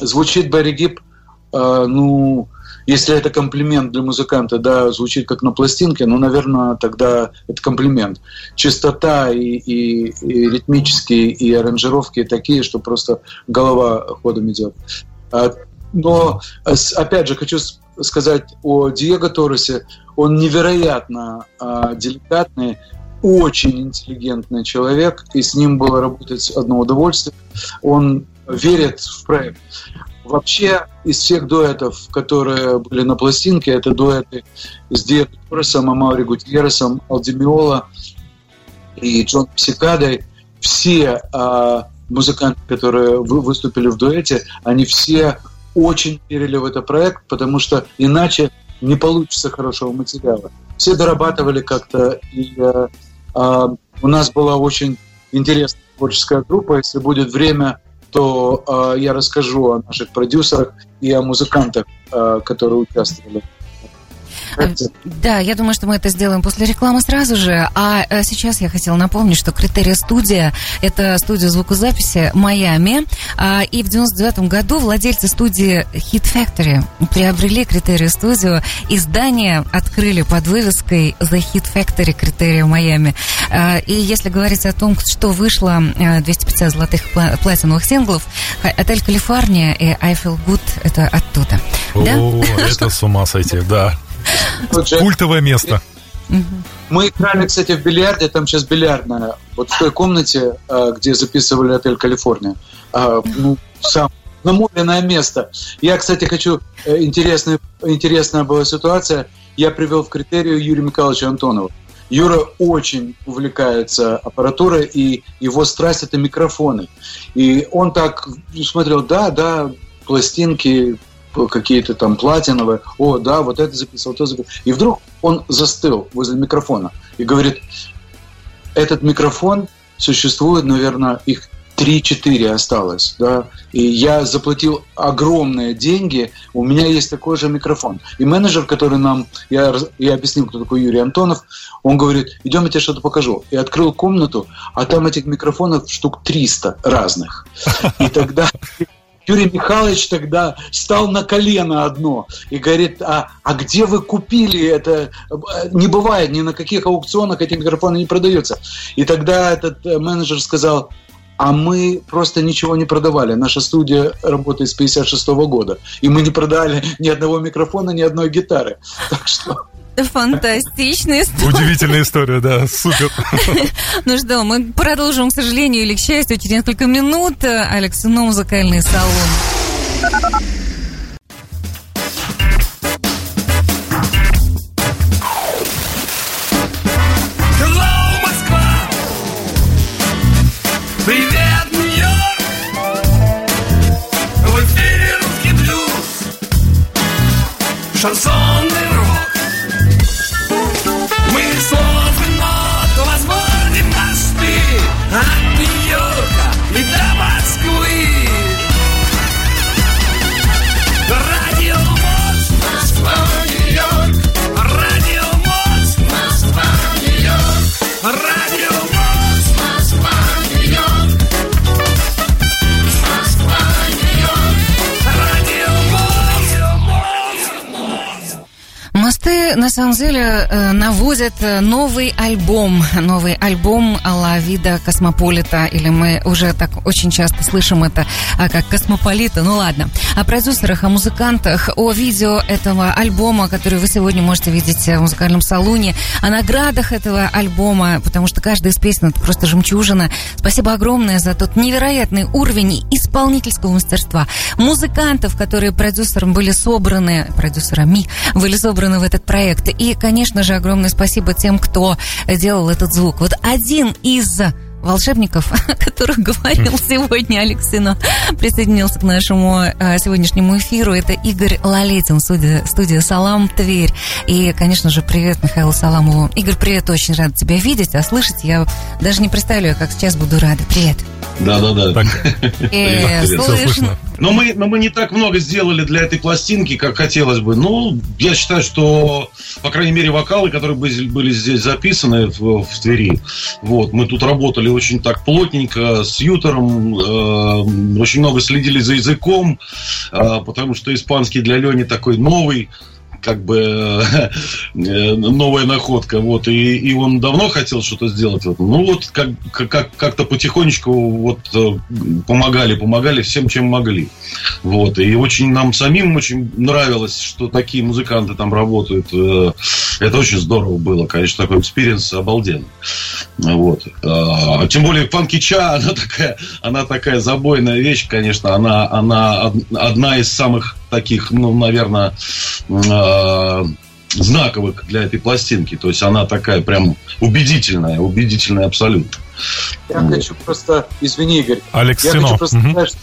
звучит Берри Гиб, а, ну, если это комплимент для музыканта, да, звучит как на пластинке, ну, наверное, тогда это комплимент. Частота и, и, и ритмические, и аранжировки такие, что просто голова ходом идет. А, Но, опять же, хочу сказать о Диего Торресе. Он невероятно а, деликатный, очень интеллигентный человек, и с ним было работать одно удовольствие. Он верит в проект. Вообще, из всех дуэтов, которые были на пластинке, это дуэты с Диего Торресом, Амаури Гутьерресом, Алдемиола и Джон Псикадой. Все а, музыканты, которые вы- выступили в дуэте, они все очень верили в этот проект, потому что иначе не получится хорошего материала. Все дорабатывали как-то, и э, а, у нас была очень интересная творческая группа. Если будет время, то э, я расскажу о наших продюсерах и о музыкантах, э, которые участвовали. Да, я думаю, что мы это сделаем после рекламы сразу же. А э, сейчас я хотела напомнить, что Критерия студия – это студия звукозаписи Майами. А, И в 99 году владельцы студии Hit Factory приобрели Критерию студию и здание открыли под вывеской The Hit Factory Критерия Майами. А, И если говорить о том, что вышло э, 250 золотых пла- платиновых синглов, Отель Калифорния и I Feel Good – это оттуда. Да? О, это с ума сойти, да. Же Культовое место. Мы играли, кстати, в бильярде, там сейчас бильярдная, вот в той комнате, э, где записывали отель Калифорния. А, Ну, сам намоленное место. Я, кстати, хочу, э, интересная, интересная была ситуация, я привел в критерию Юрия Михайловича Антонова. Юра очень увлекается аппаратурой, и его страсть – это микрофоны. И он так смотрел, да, да, пластинки, какие-то там платиновые, о, да, вот это записывал, то записывал. И вдруг он застыл возле микрофона и говорит, этот микрофон существует, наверное, их 3-4 осталось, да, и я заплатил огромные деньги, у меня есть такой же микрофон. И менеджер, который нам, я, я объяснил, кто такой Юрий Антонов, он говорит, идем, я тебе что-то покажу. И открыл комнату, а там этих микрофонов штук 300 разных. И тогда Юрий Михайлович тогда стал на колено одно и говорит, а, а где вы купили это? Не бывает, ни на каких аукционах эти микрофоны не продаются. И тогда этот э, менеджер сказал, а мы просто ничего не продавали. Наша студия работает с 56 года, и мы не продали ни одного микрофона, ни одной гитары. Так что Фантастичная история. Удивительная история, да, супер. Ну что, мы продолжим, к сожалению или к счастью, через несколько минут. Алекс, ну, музыкальный салон. Hello, На самом деле, э, наводят э, новый альбом. Новый альбом Алла Вида Космополита. Или мы уже так очень часто слышим это а, как Космополита. Ну ладно. О продюсерах, о музыкантах, о видео этого альбома, который вы сегодня можете видеть в музыкальном салоне, о наградах этого альбома, потому что каждая из песен это просто жемчужина. Спасибо огромное за тот невероятный уровень исполнительского мастерства. Музыкантов, которые продюсером были собраны, продюсерами были собраны в этот проект. И, конечно же, огромное спасибо тем, кто делал этот звук. Вот один из волшебников, о которых говорил сегодня Алексино, присоединился к нашему э, сегодняшнему эфиру. Это Игорь Лалетин, студия, студия «Салам», Тверь. И, конечно же, привет Михаилу Саламову. Игорь, привет, очень рад тебя видеть, а слышать я даже не представляю, как сейчас буду рада. Привет. Да, да, да. Э, Всё слышно. Но мы, но мы не так много сделали для этой пластинки, как хотелось бы. Ну, я считаю, что, по крайней мере, вокалы, которые были, были здесь записаны в, в Твери, вот, мы тут работали очень так плотненько с Ютером, э, очень много следили за языком, э, потому что испанский для Лени такой новый, как бы э, новая находка, вот, и, и он давно хотел что-то сделать, вот. ну вот как, как, как-то потихонечку вот э, помогали, помогали всем, чем могли, вот, и очень нам самим очень нравилось, что такие музыканты там работают, Э, это очень здорово было, конечно, такой experience обалденный, вот, А, тем более Funky Cha, она такая, она такая забойная вещь, конечно, она, она од- одна из самых таких, ну, наверное, знаковых для этой пластинки. То есть она такая прям убедительная, убедительная абсолютно. Я Вот. хочу просто, извини, Игорь, Алекс я Сино. хочу просто сказать, что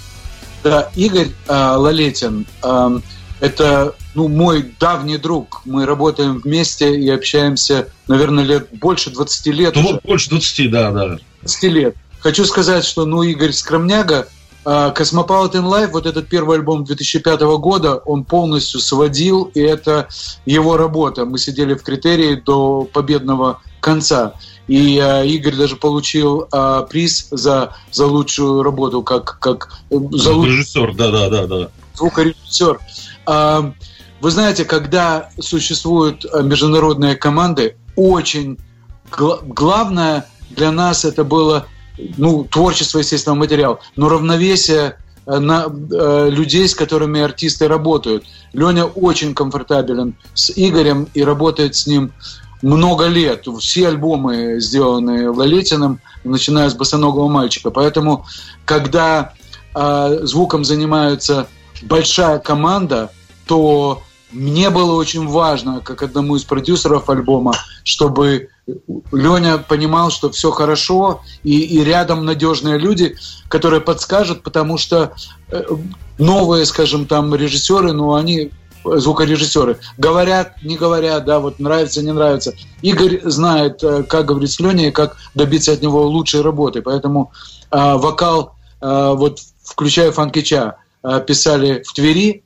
да, Игорь а, Лалетин, ам, это ну, мой давний друг. Мы работаем вместе и общаемся, наверное, лет больше 20 лет. Ну, уже. больше 20, да, да. 20 лет. Хочу сказать, что, ну, Игорь Скромняга, а, Cosmopolitan Life, вот этот первый альбом 2005 года, он полностью сводил, и это его работа. Мы сидели в критерии до победного конца. И а, Игорь даже получил а, приз за, за лучшую работу, как, как э, за лучшую Режиссер, да, да, да, да. звукорежиссер. А, Вы знаете, когда существуют а, международные команды, очень гла- главное для нас это было ну, творчество, естественно, материал, но равновесие э, на э, людей, с которыми артисты работают. Леня очень комфортабелен с Игорем и работает с ним много лет. Все альбомы сделаны Лалетиным, начиная с «Босоногого мальчика». Поэтому, когда э, звуком занимается большая команда, то мне было очень важно, как одному из продюсеров альбома, чтобы Леня понимал, что все хорошо, и, и рядом надежные люди, которые подскажут, потому что э, новые, скажем, там режиссеры, ну, они звукорежиссеры. Говорят, не говорят, да, вот нравится, не нравится. Игорь знает, э, как говорить с Леней, как добиться от него лучшей работы. Поэтому э, вокал, э, вот включая Фанкича, э, писали в Твери,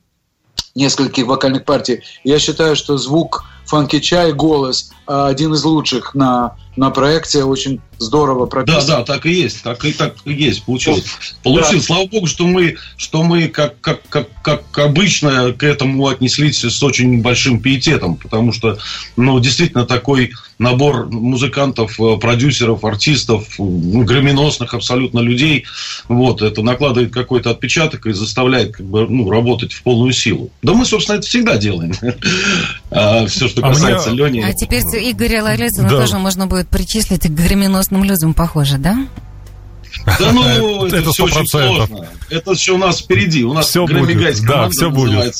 нескольких вокальных партий. Я считаю, что звук Фанкича и голос э, один из лучших на, на проекте. Очень здорово Да, прописан. да, так и есть, так и так и есть, получилось. Получилось. Слава богу, что мы, что мы как, как, как, как обычно к этому отнеслись с очень большим пиететом, потому что, ну, действительно, такой набор музыкантов, э, продюсеров, артистов, громеносных абсолютно людей, вот, это накладывает какой-то отпечаток и заставляет, как бы, ну, работать в полную силу. Да мы, собственно, это всегда делаем. Все, что А мне- касается Лени. А теперь Игоря Лалетина Да. тоже можно будет причислить к громеносным людям, похоже, да? Да ну, Это это, все очень 100%. сложно. Это все у нас впереди. У нас Всё будет, да, всё будет.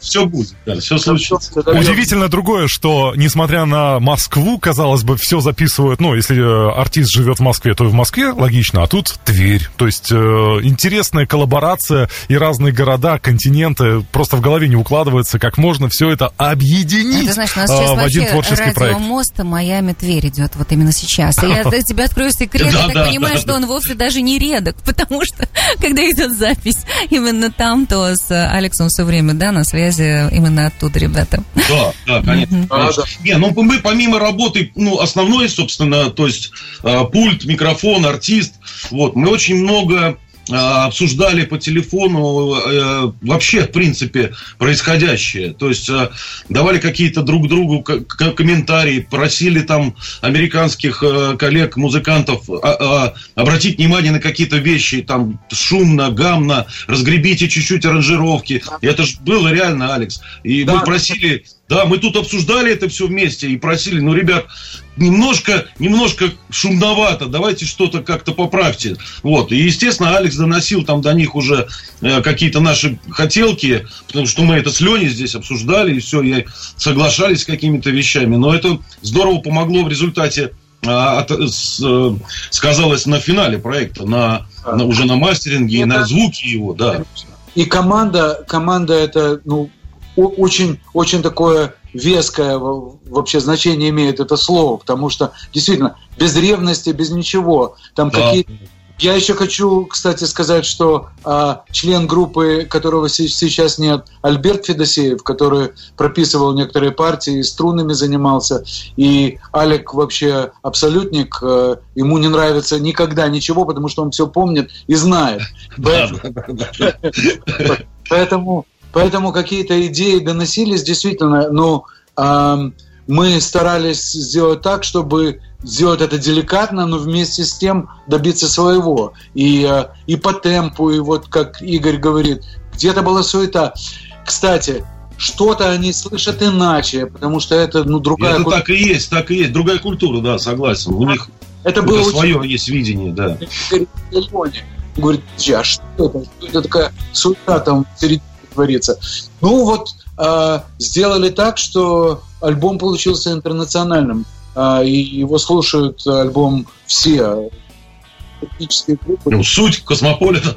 Все будет, да, все случится. Удивительно другое, что несмотря на Москву, казалось бы, все записывают, ну, если э, артист живет в Москве, то и в Москве, логично, а тут Тверь. То есть э, интересная коллаборация и разные города, континенты, просто в голове не укладывается, как можно все это объединить Это значит, у нас э, сейчас в один творческий проект. моста Майами-Тверь идет вот именно сейчас. И я для тебя открою секрет, я так понимаю, что он вовсе даже не редок, потому что, когда идет запись именно там, то с Алексом все время, да, на связи именно оттуда, ребята. Да, да, конечно. конечно. Не, ну мы помимо работы, ну, основной, собственно, то есть э, пульт, микрофон, артист, вот, мы очень много обсуждали по телефону э, вообще, в принципе, происходящее. То есть э, давали какие-то друг другу комментарии, просили там американских э, коллег, музыкантов а, а, обратить внимание на какие-то вещи, там шумно, гамно, разгребите чуть-чуть аранжировки. И это же было реально, Алекс. И да. мы просили да, мы тут обсуждали это все вместе и просили, ну, ребят, немножко, немножко шумновато, давайте что-то как-то поправьте. Вот. И, естественно, Алекс доносил там до них уже э, какие-то наши хотелки, потому что мы это с Леней здесь обсуждали, и все, и соглашались с какими-то вещами. Но это здорово помогло в результате а, от, с, э, сказалось на финале проекта, на, на уже на мастеринге и на звуке его, да. И команда, команда это, ну, очень, очень такое веское вообще значение имеет это слово, потому что действительно без ревности, без ничего, там да. какие я еще хочу, кстати, сказать, что а, член группы, которого сейчас нет, Альберт Федосеев, который прописывал некоторые партии, струнами занимался, и Алек вообще абсолютник, а, ему не нравится никогда ничего, потому что он все помнит и знает. Поэтому Поэтому какие-то идеи доносились действительно, но э, мы старались сделать так, чтобы сделать это деликатно, но вместе с тем добиться своего. И, э, и по темпу, и вот как Игорь говорит, где-то была суета. Кстати, что-то они слышат иначе, потому что это ну, другая Это культура. так и есть, так и есть. Другая культура, да, согласен. У них это было свое очень... есть видение, да. Говорит, а что это? Что это такая суета там в середине творится. Ну вот э, сделали так, что альбом получился интернациональным. Э, и его слушают альбом все этнические группы. Ну, суть космополита.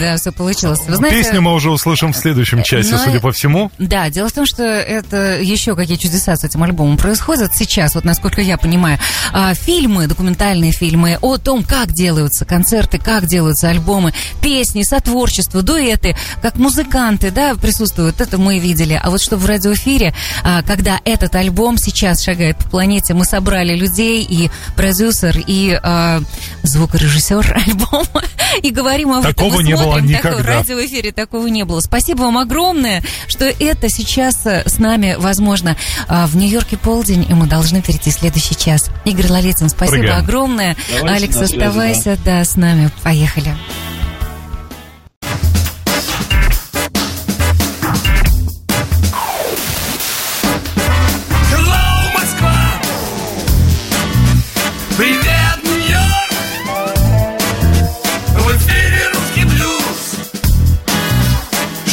Да, все получилось. Песню мы уже услышим в следующем часе, судя по всему. Да, дело в том, что это еще какие чудеса с этим альбомом происходят сейчас, вот насколько я понимаю. А, фильмы, документальные фильмы о том, как делаются концерты, как делаются альбомы, песни, сотворчество, дуэты, как музыканты, да, присутствуют, это мы видели. А вот что в радиоэфире, а, когда этот альбом сейчас шагает по планете, мы собрали людей и продюсер, и э, звукорежиссер альбома. И говорим об такого этом. не было никогда. Такого, радиоэфире такого не было. Спасибо вам огромное, что это сейчас э, с нами возможно. А, в Нью-Йорке полдень, и мы должны перейти в следующий час. Игорь Лолицын, спасибо Прыгаем. огромное. Давайте Алекс, оставайся да. да, с нами. Поехали.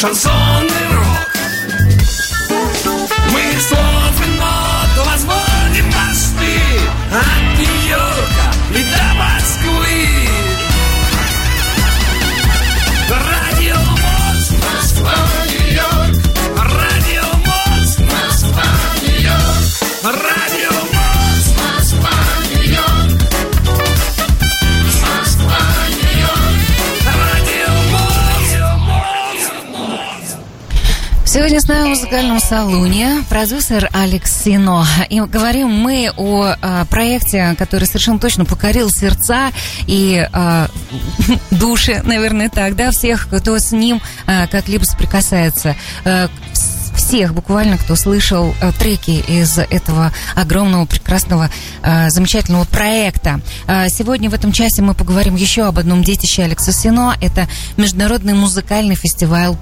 chanson Сегодня с нами в музыкальном салоне продюсер Алекс Сино. И говорим мы о, о проекте, который совершенно точно покорил сердца и э, души, наверное, так, да, всех, кто с ним э, как-либо соприкасается. Всех буквально, кто слышал треки из этого огромного, прекрасного, замечательного проекта. Сегодня в этом часе мы поговорим еще об одном детище Алекса Сино. Это международный музыкальный фестиваль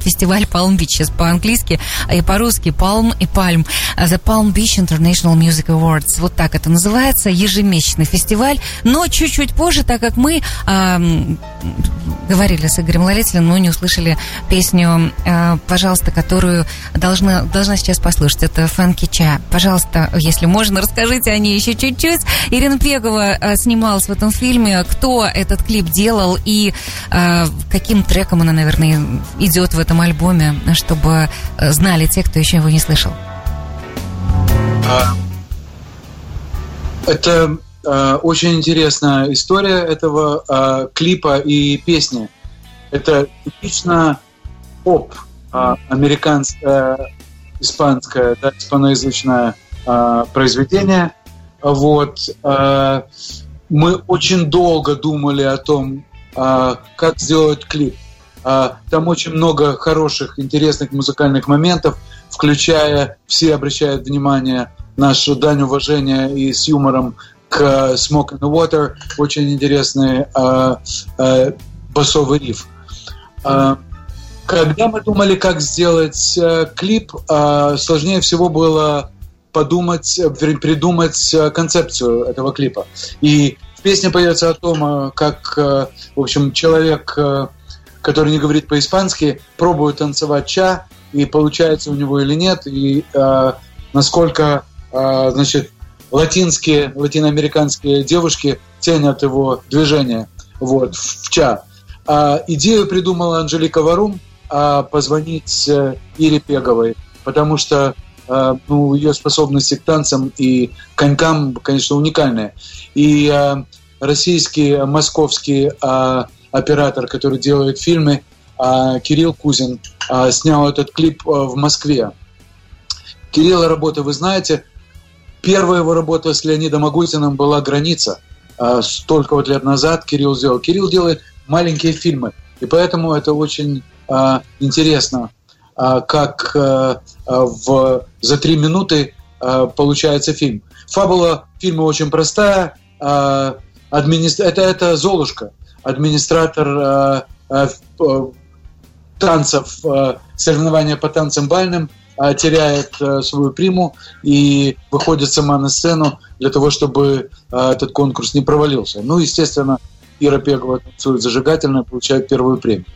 фестиваль Palm Beach, сейчас по-английски, и по-русски Palm и Palm. The Palm Beach International Music Awards. Вот так это называется, ежемесячный фестиваль. Но чуть-чуть позже, так как мы э, говорили с Игорем Лолетелем, но не услышали песню, э, пожалуйста, которую должна, должна сейчас послушать. Это Фэнки Ча. Пожалуйста, если можно, расскажите о ней еще чуть-чуть. Ирина Пегова э, снималась в этом фильме. Кто этот клип делал и э, каким треком она, наверное, идет в этом альбоме, чтобы э, знали те, кто еще его не слышал? А, это э, очень интересная история этого э, клипа и песни. Это типично поп, э, американское, испанское, да, испаноязычное э, произведение. Вот. Мы очень долго думали о том, а, как сделать клип. А, Там очень много хороших, интересных музыкальных моментов, включая, все обращают внимание, нашу дань уважения и с юмором к Smoke and the Water, очень интересный а, а, басовый риф. Когда мы думали, как сделать э, клип, сложнее всего было подумать, при- придумать э, концепцию этого клипа. И в песне поется о том, э, как, в общем, человек, который не говорит по-испански, пробует танцевать ча, и получается у него или нет, и э, насколько, э, значит, латинские, латиноамериканские девушки ценят его движение вот, в ча. А, идею придумала Анжелика Варум а, позвонить э, Ире Пеговой, потому что э, ну, ее способности к танцам и конькам, конечно, уникальные. И э, российский, э, московский э, оператор, который делает фильмы, э, Кирилл Кузин, э, снял этот клип э, в Москве. Кирилла работа, вы знаете, первая его работа с Леонидом Агутиным была «Граница». А, Столько вот лет назад Кирилл сделал. Кирилл делает маленькие фильмы, и поэтому это очень а, интересно, а, как а, а, в, за три минуты а, получается фильм. Фабула фильма очень простая. а, администр- это, это Золушка, администратор а, а, в- танцев, э, соревнования по танцам бальным, э, теряет э, свою приму и выходит сама на сцену для того, чтобы э, этот конкурс не провалился. Ну, естественно, Ира Пегова танцует зажигательно и получает первую премию.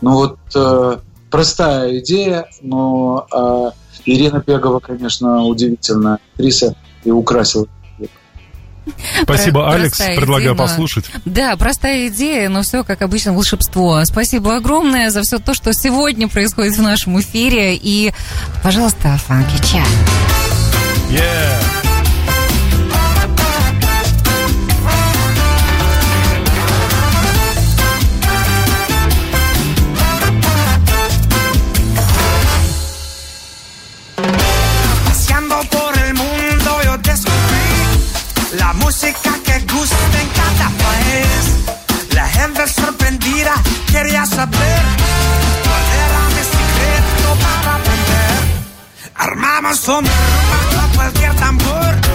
Ну вот э, простая идея, но э, Ирина Пегова, конечно, удивительная актриса и украсила. Спасибо, Про- Алекс. Предлагаю идея, но- послушать. Да, простая идея, но все, как обычно, волшебство. Спасибо огромное за все то, что сегодня происходит в нашем эфире. И, пожалуйста, Фанки Чат. Yeah. La música que gusta en cada país. La gente sorprendida quería saber cuál era mi secreto para aprender. Armamos un rumba a cualquier tambor.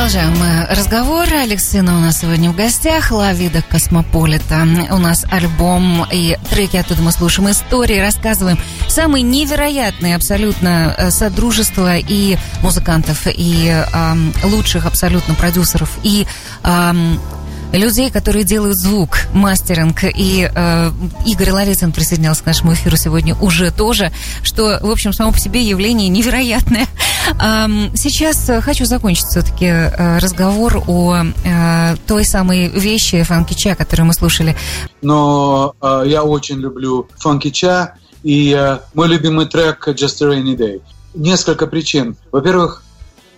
Продолжаем мы разговор. Алекс Сына у нас сегодня в гостях. Лавида Космополита. У нас альбом и треки оттуда мы слушаем истории, рассказываем самые невероятные абсолютно э, содружества и музыкантов, и ам, лучших абсолютно продюсеров, и ам, людей, которые делают звук, мастеринг. И э, Игорь Ларицын присоединялся к нашему эфиру сегодня уже тоже, что, в общем, само по себе явление невероятное. Сейчас э, хочу закончить все-таки э, разговор о э, той самой вещи фанкича, которую мы слушали. но э, я очень люблю Cha и э, мой любимый трек Just a Rainy Day. Несколько причин. Во-первых,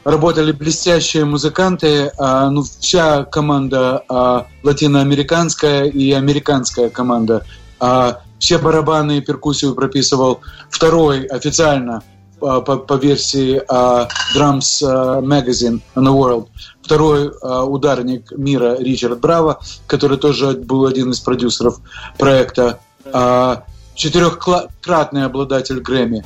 работали блестящие музыканты, а, ну, вся команда а, латиноамериканская и американская команда. А, все барабаны и перкуссию прописывал второй официально а, по, по версии а, Drums а, Magazine on the World. Второй а, ударник мира Ричард Браво, который тоже был один из продюсеров проекта. А, четырехкратный обладатель Грэмми.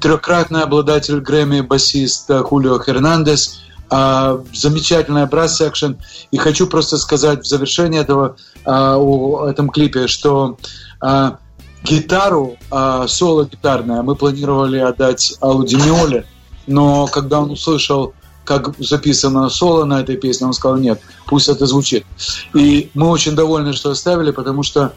Трехкратный обладатель Грэмми басист Хулио Хернандес. А, замечательная брас-секшн. И хочу просто сказать в завершении этого а, о этом клипе, что а, гитару, а, соло гитарное, мы планировали отдать Аллу но когда он услышал, как записано соло на этой песне, он сказал, нет, пусть это звучит. И мы очень довольны, что оставили, потому что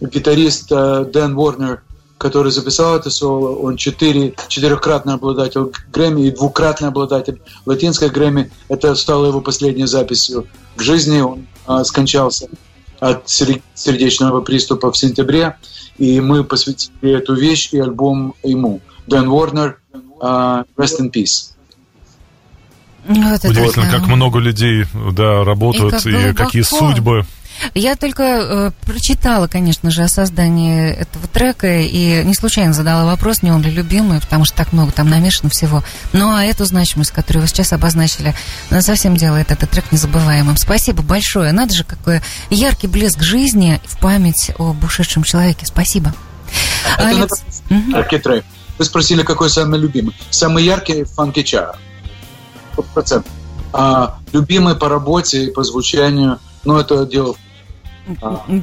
гитарист э, Дэн Уорнер, который записал это соло, он четыре, четырехкратный обладатель Грэмми и двукратный обладатель латинской Грэмми. Это стало его последней записью в жизни. Он а, скончался от сер- сердечного приступа в сентябре, и мы посвятили эту вещь и альбом ему. Дэн Уорнер, а, Rest in Peace. Вот это Удивительно, да. как много людей да, работают И и, как глубоко. какие судьбы. Я только э, прочитала, конечно же, о создании этого трека и не случайно задала вопрос, не он ли любимый, потому что так много там намешано всего. Ну, а эту значимость, которую вы сейчас обозначили, она совсем делает этот трек незабываемым. Спасибо большое. Надо же, какой яркий блеск жизни в память об ушедшем человеке. Спасибо. Это Алекс. Яркий трек. Вы спросили, какой самый любимый. Самый яркий фанки ча. процентов. А любимый по работе и по звучанию, ну, это дело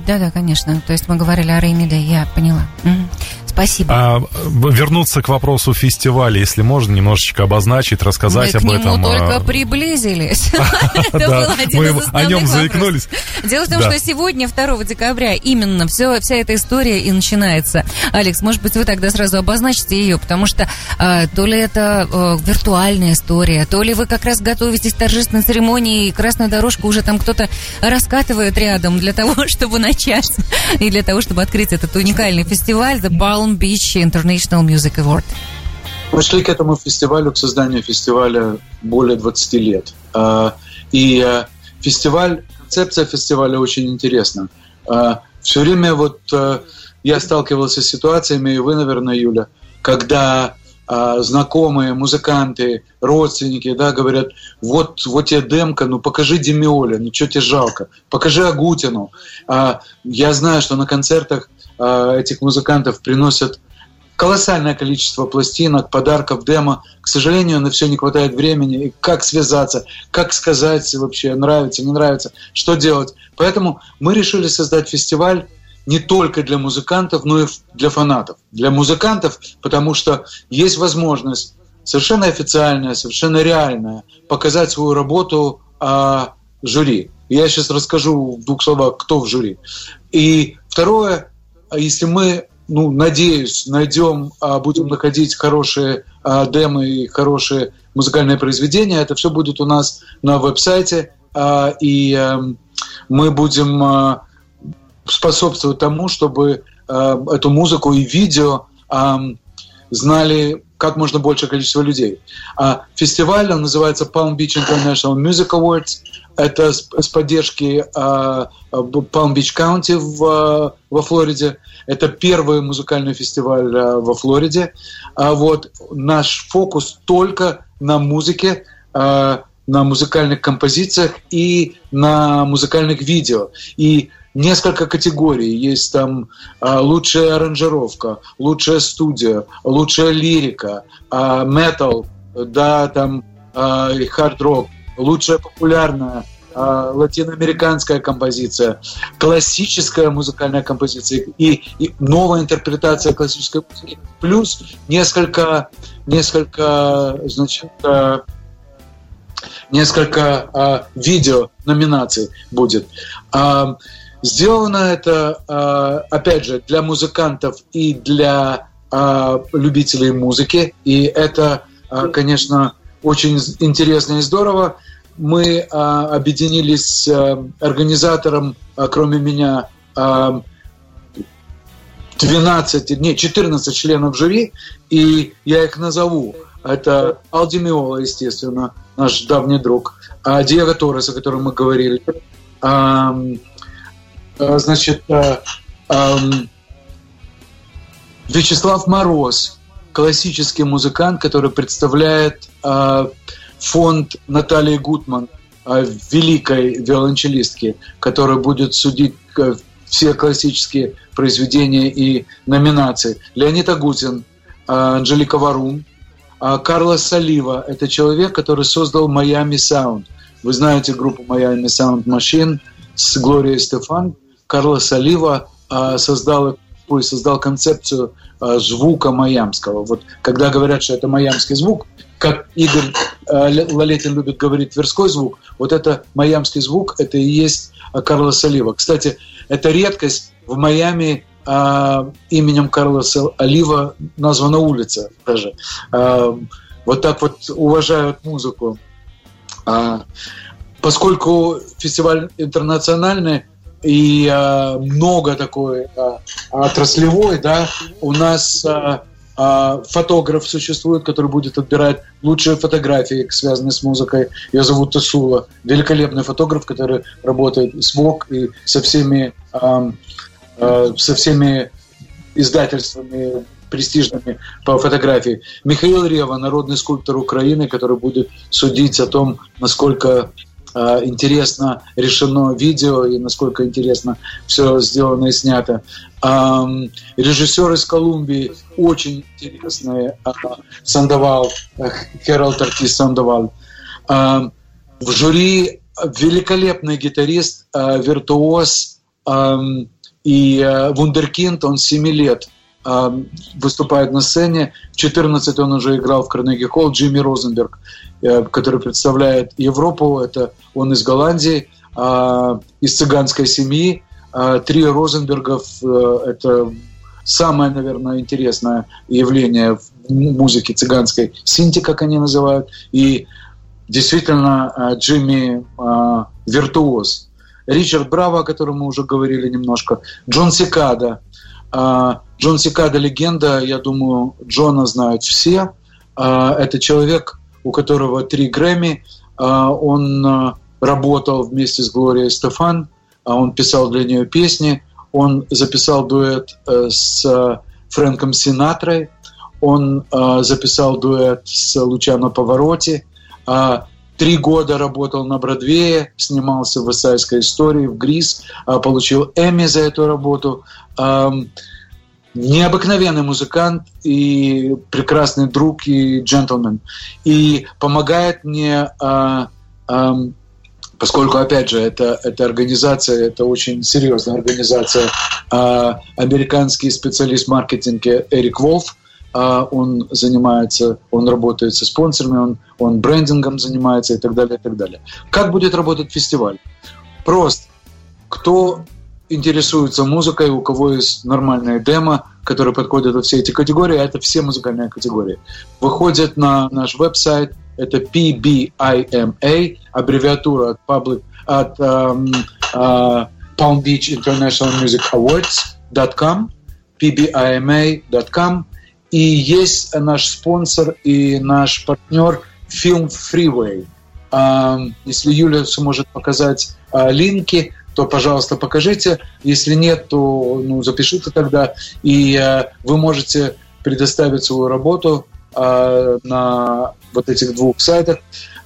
Да-да, конечно. То есть мы говорили о Реймиде, я поняла. Мгм. Спасибо. А, вернуться к вопросу фестиваля, если можно, немножечко обозначить, рассказать мы об к нему этом. только а, приблизились. Это был один мы из о нем заикнулись. Дело в том, что сегодня, 2 декабря, именно вся эта история и начинается. Алекс, может быть, вы тогда сразу обозначите ее, потому что а, то ли это а, виртуальная история, то ли вы как раз готовитесь к торжественной церемонии, и красную дорожку уже там кто-то раскатывает рядом для того, чтобы начать, и для того, чтобы открыть этот уникальный фестиваль The Palm Beach International Music Award. Мы шли к этому фестивалю, к созданию фестиваля более 20 лет. А, И а, фестиваль, концепция фестиваля очень интересна. Все время вот а, я сталкивался с ситуациями, и вы, наверное, Юля, когда а, знакомые, музыканты, родственники, да, говорят, вот, вот тебе демка, ну покажи Демиоля, ну что тебе жалко, покажи Агутину. А, я знаю, что на концертах а, этих музыкантов приносят колоссальное количество пластинок, подарков, демо. К сожалению, на все не хватает времени. И как связаться, как сказать вообще, нравится, не нравится, что делать. Поэтому мы решили создать фестиваль не только для музыкантов, но и для фанатов. Для музыкантов, потому что есть возможность совершенно официальная, совершенно реальная показать свою работу а, жюри. Я сейчас расскажу в двух словах, кто в жюри. И второе, если мы, ну, надеюсь, найдем, а, будем находить хорошие а, демы и хорошие музыкальные произведения, это все будет у нас на веб-сайте, а, и эм, мы будем а, способствовать тому, чтобы а, эту музыку и видео знали как можно большее количество людей. А фестиваль, он называется Palm Beach International Music Awards. Это с, с поддержки County в, во Флориде. Это первый музыкальный фестиваль а, во Флориде. А вот наш фокус только на музыке, а, на музыкальных композициях и на музыкальных видео. И несколько категорий. Есть там а, лучшая аранжировка, лучшая студия, лучшая лирика, метал, да, там хард-рок, лучшая популярная а, латиноамериканская композиция, классическая музыкальная композиция и, и новая интерпретация классической музыки, плюс несколько, несколько, значит, а, несколько а, видео номинаций будет. Сделано это, опять же, для музыкантов и для любителей музыки, и это, конечно, очень интересно и здорово. Мы а, объединились с а, организатором, а, кроме меня, а, 12, не, 14 членов жюри, и я их назову. Это Алди Миола, естественно, наш давний друг, а Диего Торрес, о котором мы говорили, а, а, значит, а, а, Вячеслав Мороз, классический музыкант, который представляет а, фонд Натальи Гутман, а, великой виолончелистки, которая будет судить а, все классические произведения и номинации. Леонид Агутин, а, Анжелика Варум, а Карлос Салива – это человек, который создал Miami Sound. Вы знаете группу Miami Sound Machine с Глорией Стефан. Карлос Салива а, создал, ой, создал концепцию а, звука майамского. Вот когда говорят, что это майамский звук, как Игорь Лалетин любит говорить, тверской звук, вот это майамский звук, это и есть Карлос Салива. Кстати, это редкость в Майами а, именем Карлоса Олива названа улица даже. А, вот так вот уважают музыку. А, поскольку фестиваль интернациональный и а, много такой а, отраслевой, да, у нас а, а, фотограф существует, который будет отбирать лучшие фотографии, связанные с музыкой. Ее зовут Тасула. Великолепный фотограф, который работает с ВОК и со всеми а, Э, со всеми издательствами престижными по фотографии. Михаил Рева, народный скульптор Украины, который будет судить о том, насколько э, интересно решено видео и насколько интересно все сделано и снято. Эм, режиссер из Колумбии очень интересный э, Сандовал, э, Хералд Артист Сандовал. В жюри великолепный гитарист, э, виртуоз, и Вундеркинд, он 7 лет выступает на сцене. В 14 он уже играл в Карнеги Холл. Джимми Розенберг, э, который представляет Европу, это он из Голландии, из цыганской семьи. Три Розенбергов – это самое, наверное, интересное явление в музыке цыганской. Синти, как они называют. И действительно Джимми виртуоз. Ричард Браво, о котором мы уже говорили немножко, Джон Сикада. А, Джон Сикада – легенда, я думаю, Джона знают все. А, это человек, у которого три Грэмми. А, он работал вместе с Глорией Стефан, он писал для нее песни, он записал дуэт э, с Фрэнком Синатрой, он записал дуэт с Лучано Повороти, Три года работал на Бродвее, снимался в «Исайской истории», в «Грис», а, получил Эмми за эту работу. Необыкновенный музыкант и прекрасный друг и джентльмен. И помогает мне а, поскольку, опять же, это, это организация, это очень серьезная организация, а, американский специалист маркетинга Эрик Волф, он занимается, он работает со спонсорами, он, он брендингом занимается и так далее, и так далее. Как будет работать фестиваль? Просто. Кто интересуется музыкой, у кого есть нормальная демо, которые подходят во все эти категории, а это все музыкальные категории. Выходит на наш веб-сайт, это PBIMA, аббревиатура от, public, от um, uh, Palm Beach International Music Awards.com, pbima.com, И есть наш спонсор и наш партнер Film Freeway. Если Юля сможет показать а, линки, то, пожалуйста, покажите. Если нет, то ну, запишите тогда. И а, вы можете предоставить свою работу а, на вот этих двух сайтах.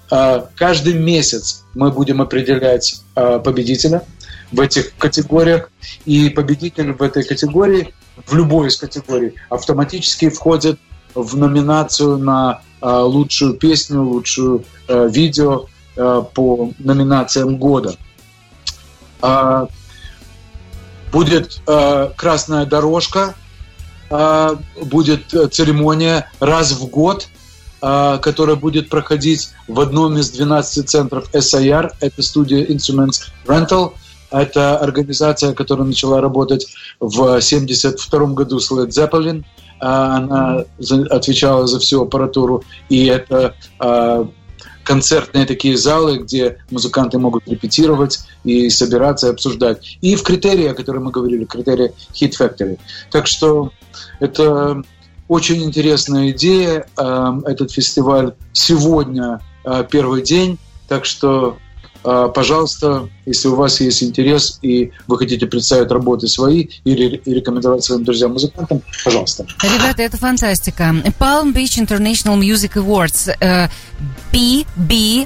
Каждый месяц мы будем определять победителя в этих категориях. И победитель в этой категории, в любой из категорий, автоматически входит в номинацию на а, лучшую песню, лучшую а, видео а, по номинациям года. А, Будет а, красная дорожка, а, будет э, церемония раз в год, а, которая будет проходить в одном из 12 центров SIR. Это студия Instruments Rental. Это организация, которая начала работать в 1972 году с Led Zeppelin. А, Она отвечала за всю аппаратуру. И это а, концертные такие залы, где музыканты могут репетировать и собираться и обсуждать. И в критерии, о которых мы говорили, критерии Hit Factory. Так что это очень интересная идея. Эм, Этот фестиваль сегодня э, первый день, так что Пожалуйста, если у вас есть интерес и вы хотите представить работы свои или рекомендовать своим друзьям-музыкантам, пожалуйста. Ребята, это фантастика. Palm Beach International Music Awards. э, PBIMA.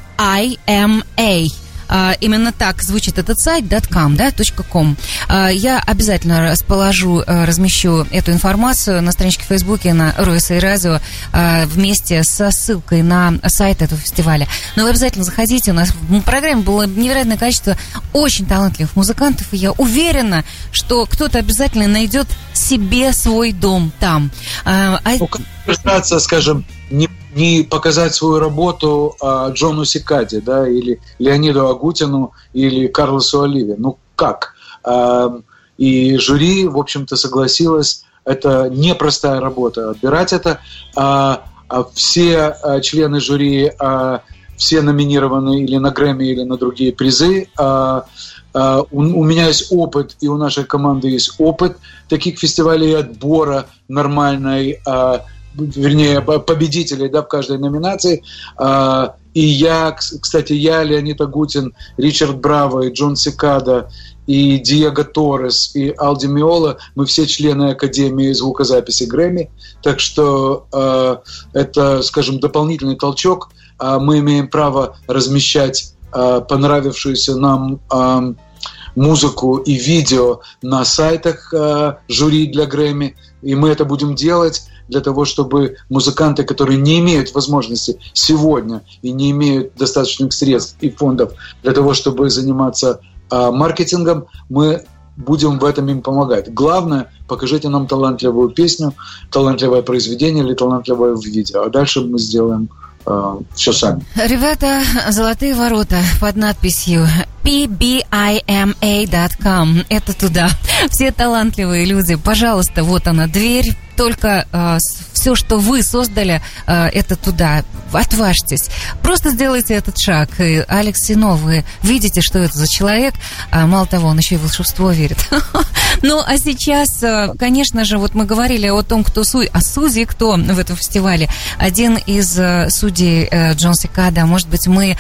А, Именно так звучит этот сайт, .com, да, .com. А, Я обязательно расположу, э, размещу эту информацию на страничке в Фейсбуке на Ройса и Радио а, вместе со ссылкой на сайт этого фестиваля. Но вы обязательно заходите. У нас в программе было невероятное количество очень талантливых музыкантов, и я уверена, что кто-то обязательно найдет себе свой дом там. А, а- Ну, скажем, не, не показать свою работу а, Джону Сикаде, да, или Леониду Агутину, или Карлосу Оливе. Ну, как? А, и жюри, в общем-то, согласилось. Это непростая работа отбирать это. А, а все а, члены жюри, а, все номинированы или на Грэмми, или на другие призы. А, а, у, у меня есть опыт, и у нашей команды есть опыт таких фестивалей отбора нормальной, а, вернее, по- победителей да, в каждой номинации. А, И я, кс- кстати, я, Леонид Агутин, Ричард Браво, и Джон Сикада, и Диего Торрес, и Алди Миола, мы все члены Академии звукозаписи Грэмми, так что э, это, скажем, дополнительный толчок. А мы имеем право размещать э, понравившуюся нам э, музыку и видео на сайтах э, жюри для Грэмми, и мы это будем делать для того, чтобы музыканты, которые не имеют возможности сегодня и не имеют достаточных средств и фондов для того, чтобы заниматься э, маркетингом, мы будем в этом им помогать. Главное, покажите нам талантливую песню, талантливое произведение или талантливое видео, а дальше мы сделаем все сами. Ребята, золотые ворота под надписью pbima.com. Это туда. Все талантливые люди, пожалуйста, вот она дверь. Только э, все, что вы создали, э, это туда. Отважьтесь. Просто сделайте этот шаг. И Алекс Синов, вы видите, что это за человек. А, мало того, он еще и волшебство верит. Ну, а сейчас, э, конечно же, вот мы говорили о том, кто судьи, а судьи кто в этом фестивале. Один из э, судей э, Джон Сикада. Может быть, мы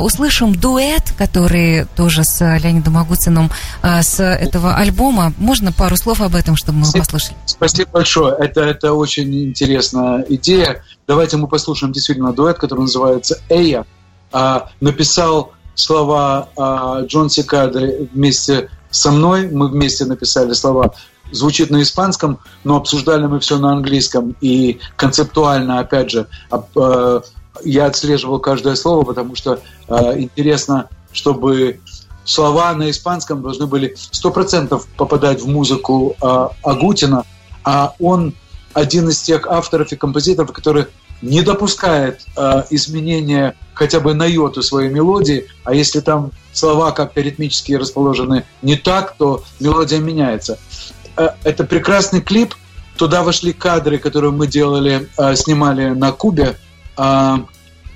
услышим дуэт, который тоже с э, Леонидом Агутиным э, с этого альбома. Можно пару слов об этом, чтобы мы его послушали? Спасибо большое. Это, это очень интересная идея. Давайте мы послушаем действительно дуэт, который называется «Эя». А, написал слова а, Джон Сикадри вместе со мной. Мы вместе написали слова. Звучит на испанском, но обсуждали мы все на английском. И концептуально, опять же, э, я отслеживал каждое слово, потому что интересно, чтобы слова на испанском должны были 100% попадать в музыку э, Агутина, а он один из тех авторов и композиторов, который не допускает э, изменения хотя бы на йоту своей мелодии, а если там слова как-то ритмически расположены не так, то мелодия меняется. Э, это прекрасный клип. Туда вошли кадры, которые мы делали, э, снимали на Кубе. А,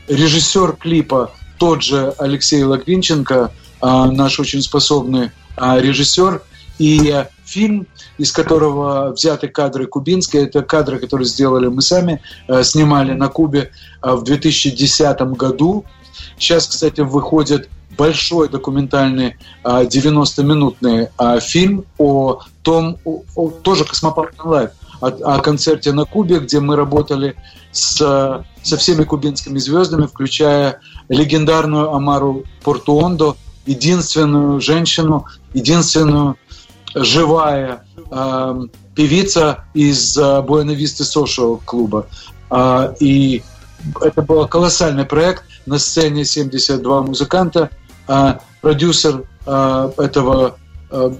режиссер клипа тот же Алексей Логвинченко, а, наш очень способный а, режиссер. И фильм, из которого взяты кадры кубинские. Это кадры, которые сделали мы сами, э, снимали на Кубе э, в 2010 году. Сейчас, кстати, выходит большой документальный 90-минутный фильм о том, о, о, тоже «Cosmopolitan Life», о, о концерте на Кубе, где мы работали с, со всеми кубинскими звездами, включая легендарную Амару Портуондо, единственную женщину, единственную живая э, певица из э, Buena Vista Social Club а. Э, и это был колоссальный проект. На сцене 72 музыканта. Э, продюсер э, этого э,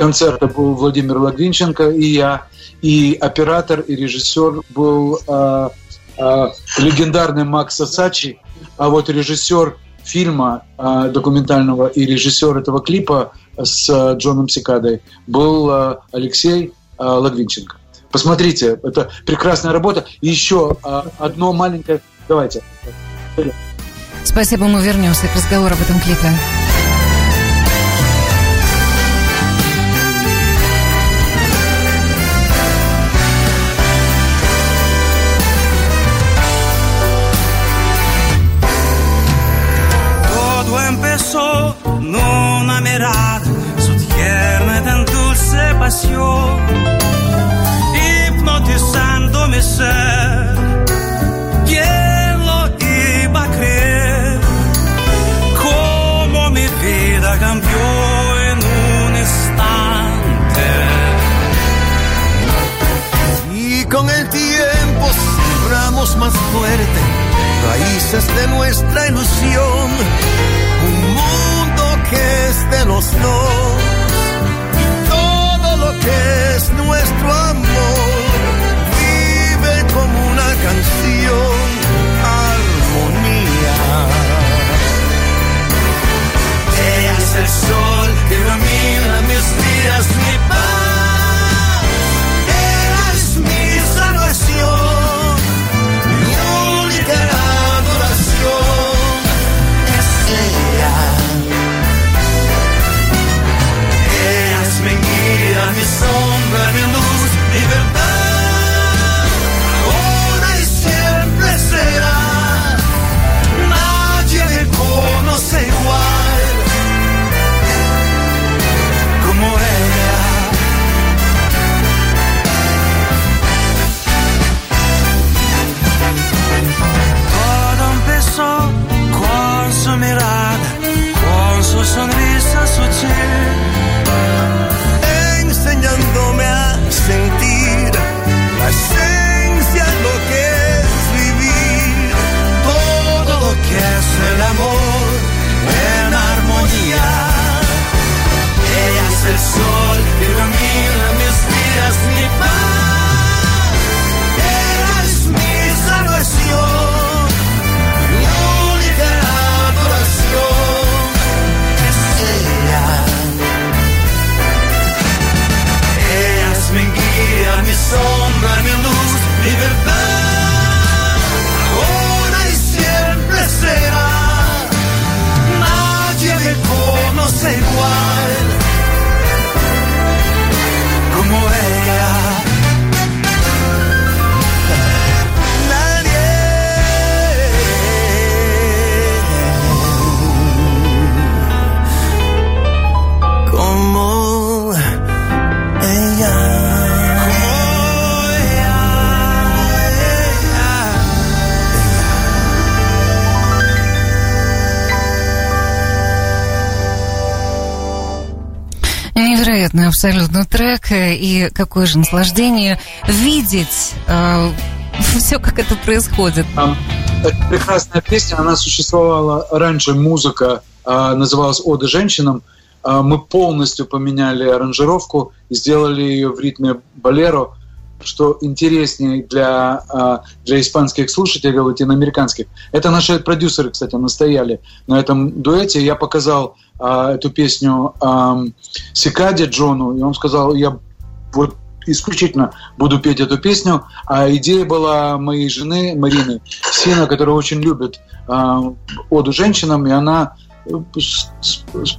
концерта был Владимир Лагвинченко и я. И оператор, и режиссер был э, э, легендарный Макс Сачи. А вот режиссер фильма э, документального и режиссер этого клипа с э, Джоном Сикадой был э, Алексей э, Лагвинченко. Посмотрите, это прекрасная работа. И еще э, одно маленькое... Давайте. Спасибо, мы вернемся к разговору об этом клипе. Hipnotizando mi ser. ¿Quién lo iba a creer? Cómo mi vida cambió en un instante. Y con el tiempo sembramos más fuerte raíces de nuestra ilusión. Un mundo que es de los dos. Es nuestro amor vive como una canción, armonía. Ella es el sol que ilumina mis días, sonrisa sutil. enseñándome a sentir la esencia de lo que es vivir. Todo lo que es el amor en armonía. Ella es el sol que ilumina трек, э, и какое же наслаждение видеть все, как это происходит. Прекрасная песня, она существовала раньше, музыка а, называлась «Ода женщинам». А, Мы полностью поменяли аранжировку и сделали ее в ритме болеро, что интереснее для, а, для испанских слушателей, латиноамериканских. Это наши продюсеры, кстати, настояли на этом дуэте. Я показал а, эту песню Сикаде Джону, и он сказал, я вот исключительно буду петь эту песню. А идея была моей жены Марины Сина, которая очень любит э, оду женщинам, и она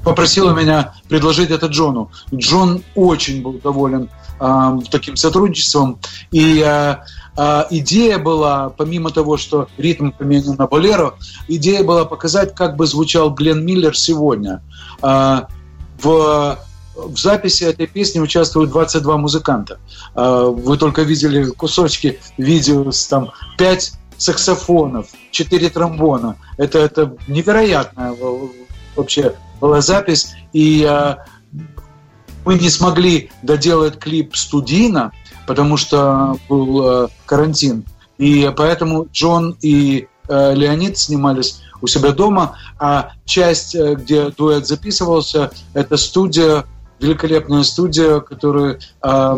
попросила меня предложить это Джону. Джон очень был доволен а, таким сотрудничеством. И а, а, идея была, помимо того, что ритм поменян на болеро, идея была показать, как бы звучал Глен Миллер сегодня. А, в, в записи этой песни участвуют 22 музыканта. Вы только видели кусочки видео с там 5 саксофонов, 4 тромбона. Это, это невероятная вообще была запись. И а, мы не смогли доделать клип студийно, потому что был э, карантин. И поэтому Джон и э, Леонид снимались у себя дома, а часть, э, где дуэт записывался, это студия, великолепная студия, которую э,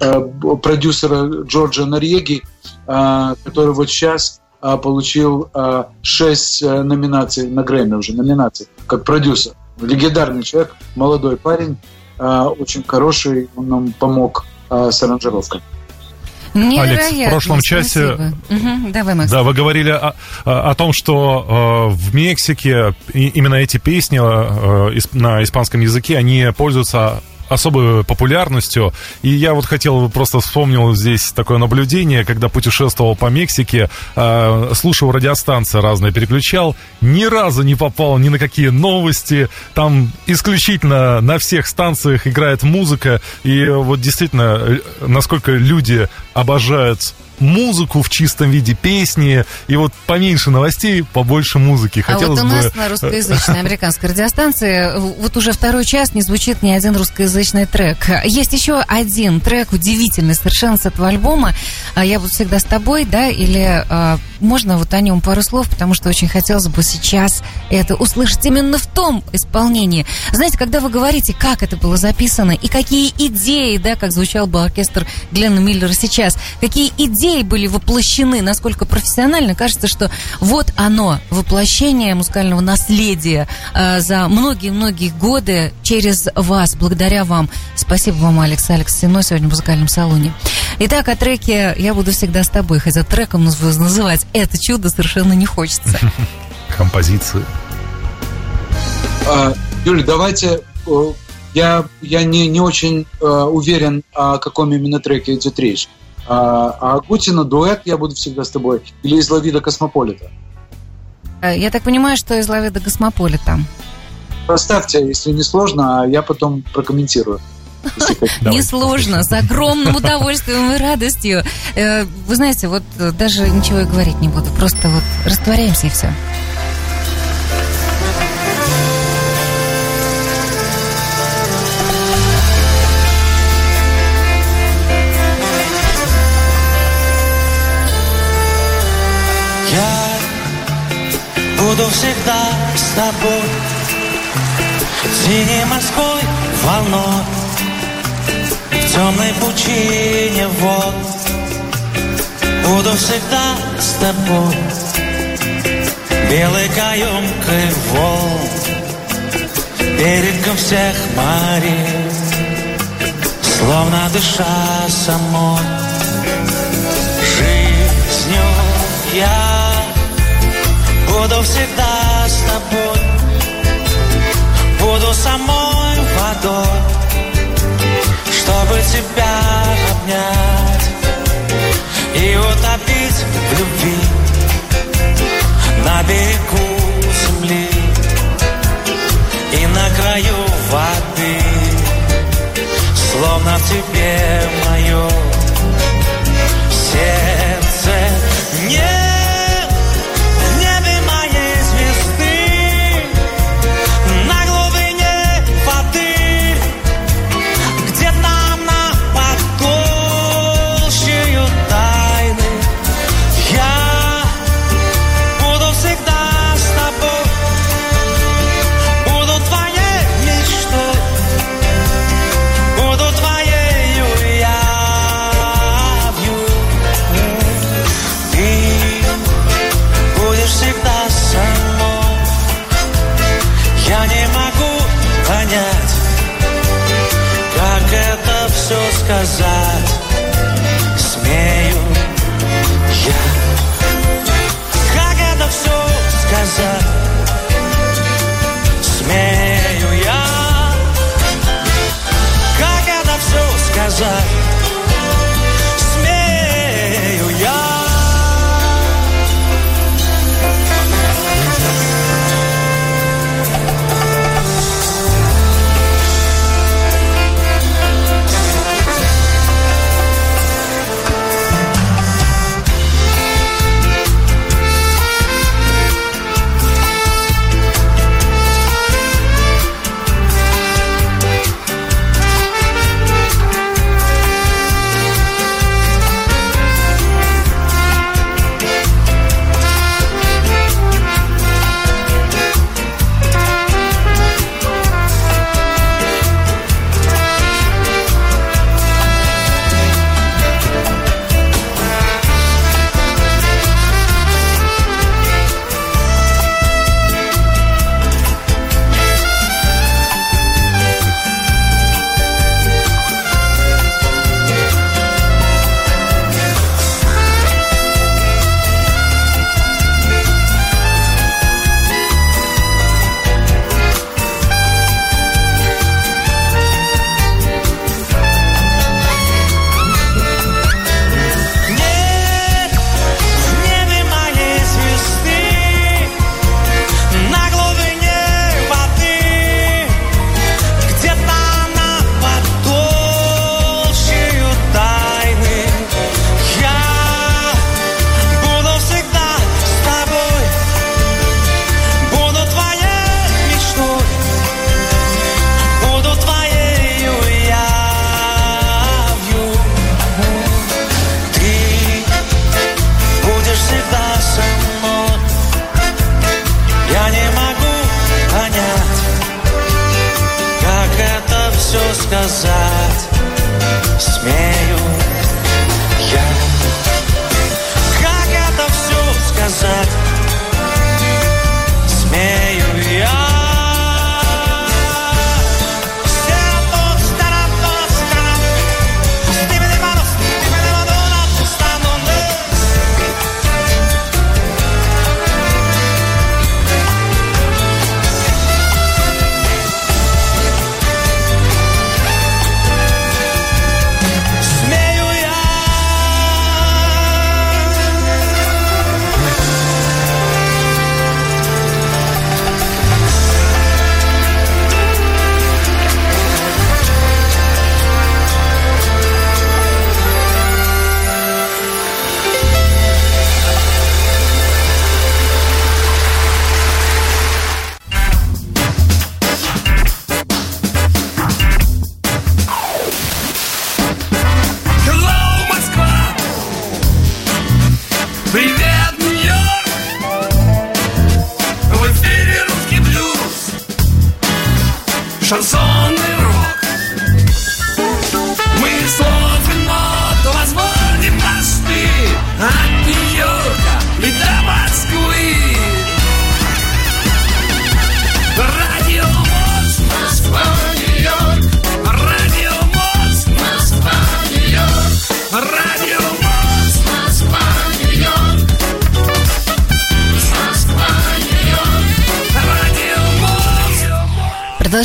б- продюсера Джорджа Нарьеги, э, который вот сейчас э, получил э, шесть э, номинаций на Грэмми уже, номинаций, как продюсер. Легендарный человек, молодой парень, э, очень хороший, он нам помог э, с аранжировкой. Невероятно. в прошлом часе- спасибо. Мгм, Давай, Макс. Да, вы говорили о, о- том, что э, в Мексике именно эти песни э, исп- на испанском языке, они пользуются особой популярностью. И я вот хотел, просто вспомнил здесь такое наблюдение, когда путешествовал по Мексике, э, слушал радиостанции разные, переключал, ни разу не попал ни на какие новости. Там исключительно на всех станциях играет музыка. И вот действительно, э, насколько люди обожают музыку в чистом виде, песни, и вот поменьше новостей, побольше музыки. А Хотелось вот у бы... нас на русскоязычной американской радиостанции вот уже второй час не звучит ни один русскоязычный трек. Есть еще один трек, удивительный совершенно с этого альбома. А «Я буду всегда с тобой», да, или а, можно вот о нем пару слов, потому что очень хотелось бы сейчас это услышать именно в том исполнении. Знаете, когда вы говорите, как это было записано и какие идеи, да, как звучал бы оркестр Гленна Миллера сейчас, какие идеи были воплощены, насколько профессионально, кажется, что вот оно, воплощение музыкального наследия э, за многие-многие годы через вас, благодаря вам. Спасибо вам, Алекс, Алекс Сино, сегодня в музыкальном салоне. Итак, о треке «Я буду всегда с тобой», хотя треком наз- называть это чудо совершенно не хочется. Композиции. А, Юля, давайте... э, Я, я не, не очень э, уверен, о каком именно треке идет речь. А, а Агутина дуэт «Я буду всегда с тобой» или из Лавида Космополита? Э, Я так понимаю, что из Лавида Космополита. Поставьте, если не сложно, а я потом прокомментирую. Несложно, с огромным удовольствием и радостью. Э, Вы знаете, вот даже ничего и говорить не буду, просто вот растворяемся и все. Буду всегда с тобой. Синей морской волной В темной пучине вод. Буду всегда с тобой. Белой каемкой волн Берегом всех морей. Словно дыша самой. Жизнью я буду всегда с тобой. Буду самой водой Чтобы тебя обнять И утопить в любви На берегу земли И на краю воды Словно в тебе мое сердце. Нет cause I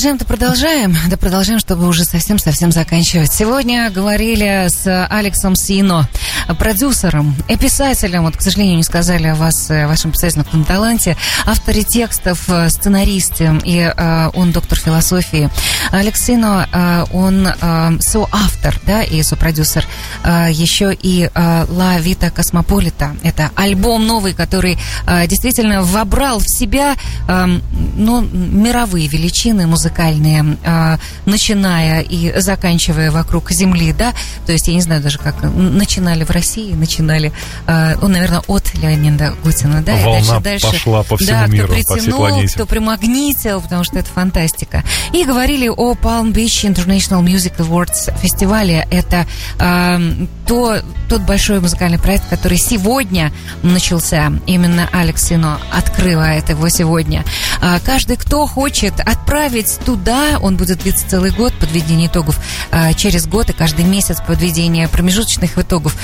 Продолжаем-то продолжаем, да продолжаем, чтобы уже совсем-совсем заканчивать. Сегодня говорили с Алексом Сино, продюсером и писателем, вот, к сожалению, не сказали о вас, о вашем писательском таланте, авторе текстов, э, сценаристе, и э, он доктор философии. Алекс Сино, э, он э, соавтор, да, и сопродюсер, э, еще и э, «Ла Вита Космополита». Это альбом новый, который э, действительно вобрал в себя, э, ну, мировые величины музыкальные, э, начиная и заканчивая вокруг Земли, да, то есть я не знаю даже как, начинали в России, начинали, э, он, наверное, от Леонида Гутина, да, Волна и дальше, дальше, пошла по всему да, миру, кто по всей притянул, планете. кто примагнитил, потому что это фантастика. И говорили о Palm Beach International Music Awards фестивале. Это эм, то, тот большой музыкальный проект, который сегодня начался. Именно Алекс Сино открывает его сегодня. А, каждый, кто хочет отправить туда, он будет длиться целый год, подведение итогов а, через год и каждый месяц подведение промежуточных итогов,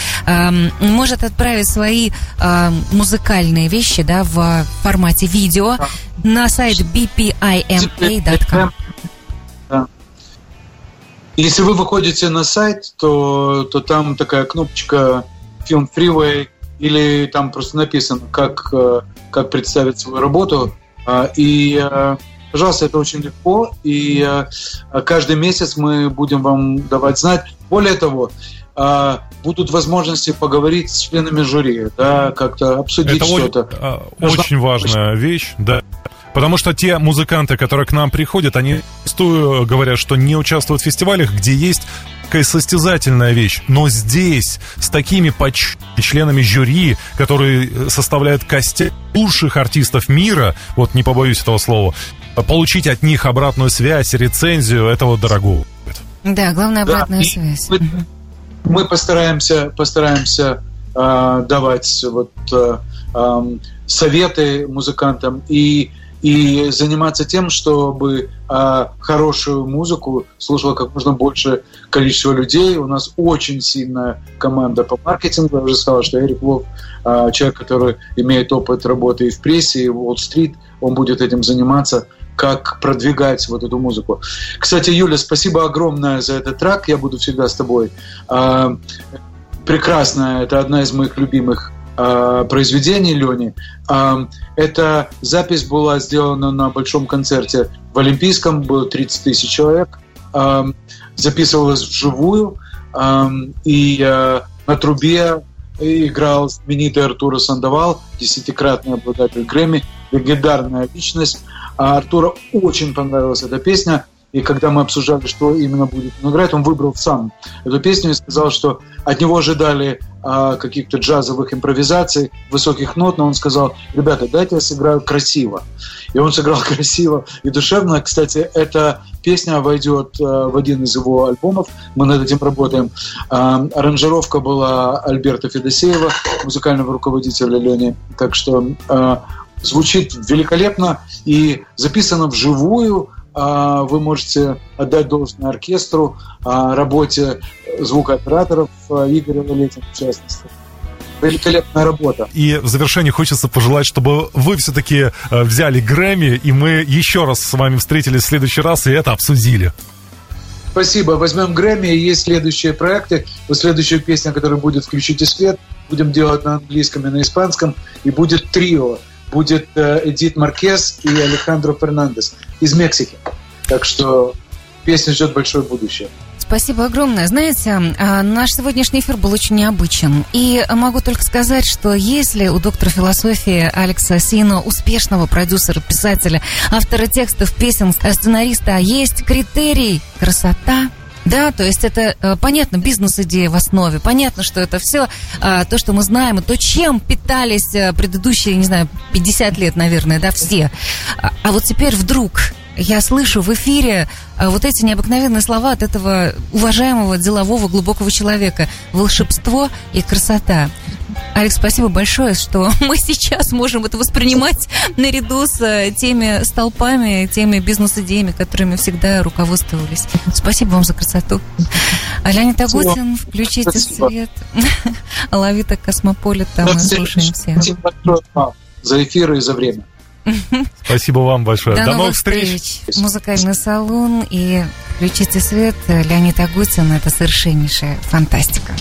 может отправить свои эм, музыкальные вещи да, в формате видео на сайт bpima.com. Если вы выходите на сайт, то, то там такая кнопочка Film Freeway, или там просто написано, как, э, как представить свою работу. А, И, э, пожалуйста, это очень легко. И э, каждый месяц мы будем вам давать знать. Более того, будут возможности поговорить с членами жюри, да, как-то обсудить что-то. а, Нужно- очень важная вещь, да. Потому что те музыканты, которые к нам приходят, они зачастую говорят, что не участвуют в фестивалях, где есть такая состязательная вещь. Но здесь, с такими поч- членами жюри, которые составляют костяк лучших артистов мира, вот не побоюсь этого слова, получить от них обратную связь, рецензию, этого дорого. Да, главная Да, обратная и связь. Мы постараемся, постараемся э, давать вот, э, эм, советы музыкантам и, и заниматься тем, чтобы э, хорошую музыку слушало как можно больше количество людей. У нас очень сильная команда по маркетингу. Я уже сказал, что Эрик Вов, э, человек, который имеет опыт работы и в прессе, и в Уолл-стрит, он будет этим заниматься как продвигать вот эту музыку. Кстати, Юля, спасибо огромное за этот трек. Я буду всегда с тобой. А, Прекрасно. Это одна из моих любимых а, произведений Лени. А, Эта запись была сделана на большом концерте в Олимпийском. Было 30 тысяч человек. Записывалась вживую. И на трубе играл знаменитый Артур Сандовал, десятикратный обладатель Грэмми, легендарная личность. А Артуру очень понравилась эта песня, и когда мы обсуждали, что именно будет он играть, он выбрал сам эту песню и сказал, что от него ожидали а, каких-то джазовых импровизаций, высоких нот, но он сказал, ребята, дайте я сыграю красиво. И он сыграл красиво и душевно. Кстати, эта песня войдет а, в один из его альбомов, мы над этим работаем. А, аранжировка была Альберта Федосеева, музыкального руководителя Лени. Так что а, звучит великолепно и записано вживую. А, Вы можете отдать должное оркестру, а, работе звукооператоров а, Игоря Валетина, в частности. Великолепная работа. И в завершении хочется пожелать, чтобы вы все-таки э, взяли Грэмми, и мы еще раз с вами встретились в следующий раз и это обсудили. Спасибо. Возьмем Грэмми. Есть следующие проекты. Вот следующая песня, которая будет «Включите свет», будем делать на английском и на испанском. И будет трио. Будет э, Эдит Маркес и Алехандро Фернандес из Мексики. Так что песня ждет большое будущее. Спасибо огромное. Знаете, а, наш сегодняшний эфир был очень необычен. И могу только сказать, что если у доктора философии Алекса Сино, успешного продюсера, писателя, автора текстов, песен, сценариста, есть критерий красота, Да, то есть это э, понятно, бизнес-идея в основе, понятно, что это все то, что мы знаем, то, чем питались э, предыдущие, не знаю, 50 лет, наверное, да, все. А, а вот теперь вдруг я слышу в эфире э, вот эти необыкновенные слова от этого уважаемого делового глубокого человека. Волшебство и красота. Алекс, спасибо большое, что мы сейчас можем это воспринимать наряду с э, теми столпами, теми бизнес-идеями, которыми всегда руководствовались. Спасибо вам за красоту. А Леонид Агутин, включите Спасибо. свет. Лавита Космополита, мы слушаем все. Спасибо большое за эфир и за время. Спасибо вам большое. До, До новых новых встреч. встреч. Музыкальный салон и включите свет. Леонид Агутин, это совершеннейшая фантастика.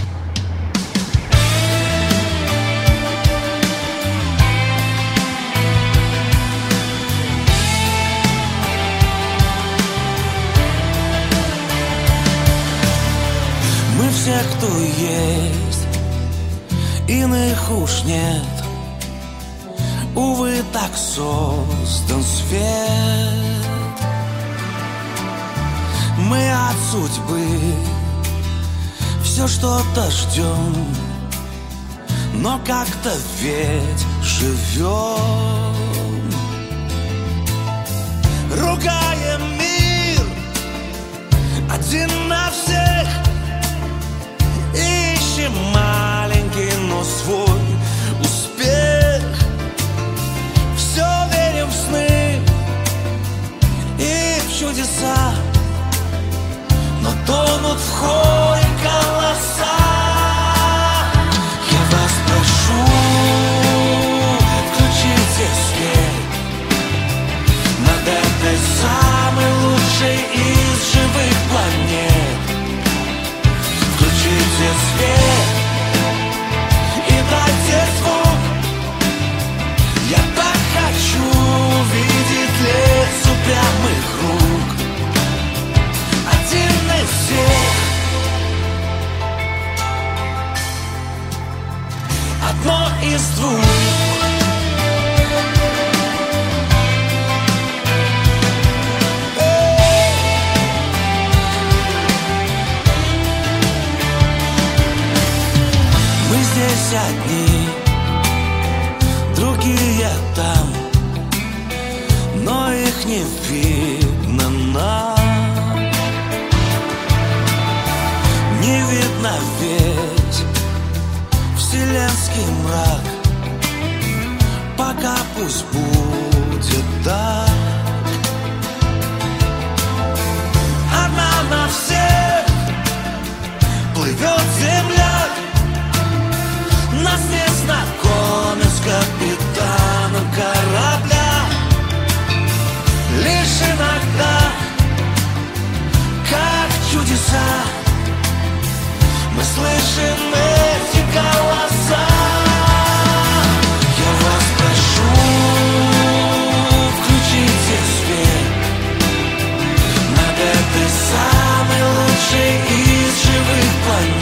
Мы все, кто есть, иных уж нет. Увы, так создан свет. Мы от судьбы все что-то ждем, но как-то ведь живем. Ругаем мир один на всех, Ищем маленький, но свой чудеса Но тонут в хоре голоса Одно из пусть будет так. Одна на всех плывет земля. Нас не знакомят с капитаном корабля Лишь иногда, как чудеса Мы слышим эти голоса one.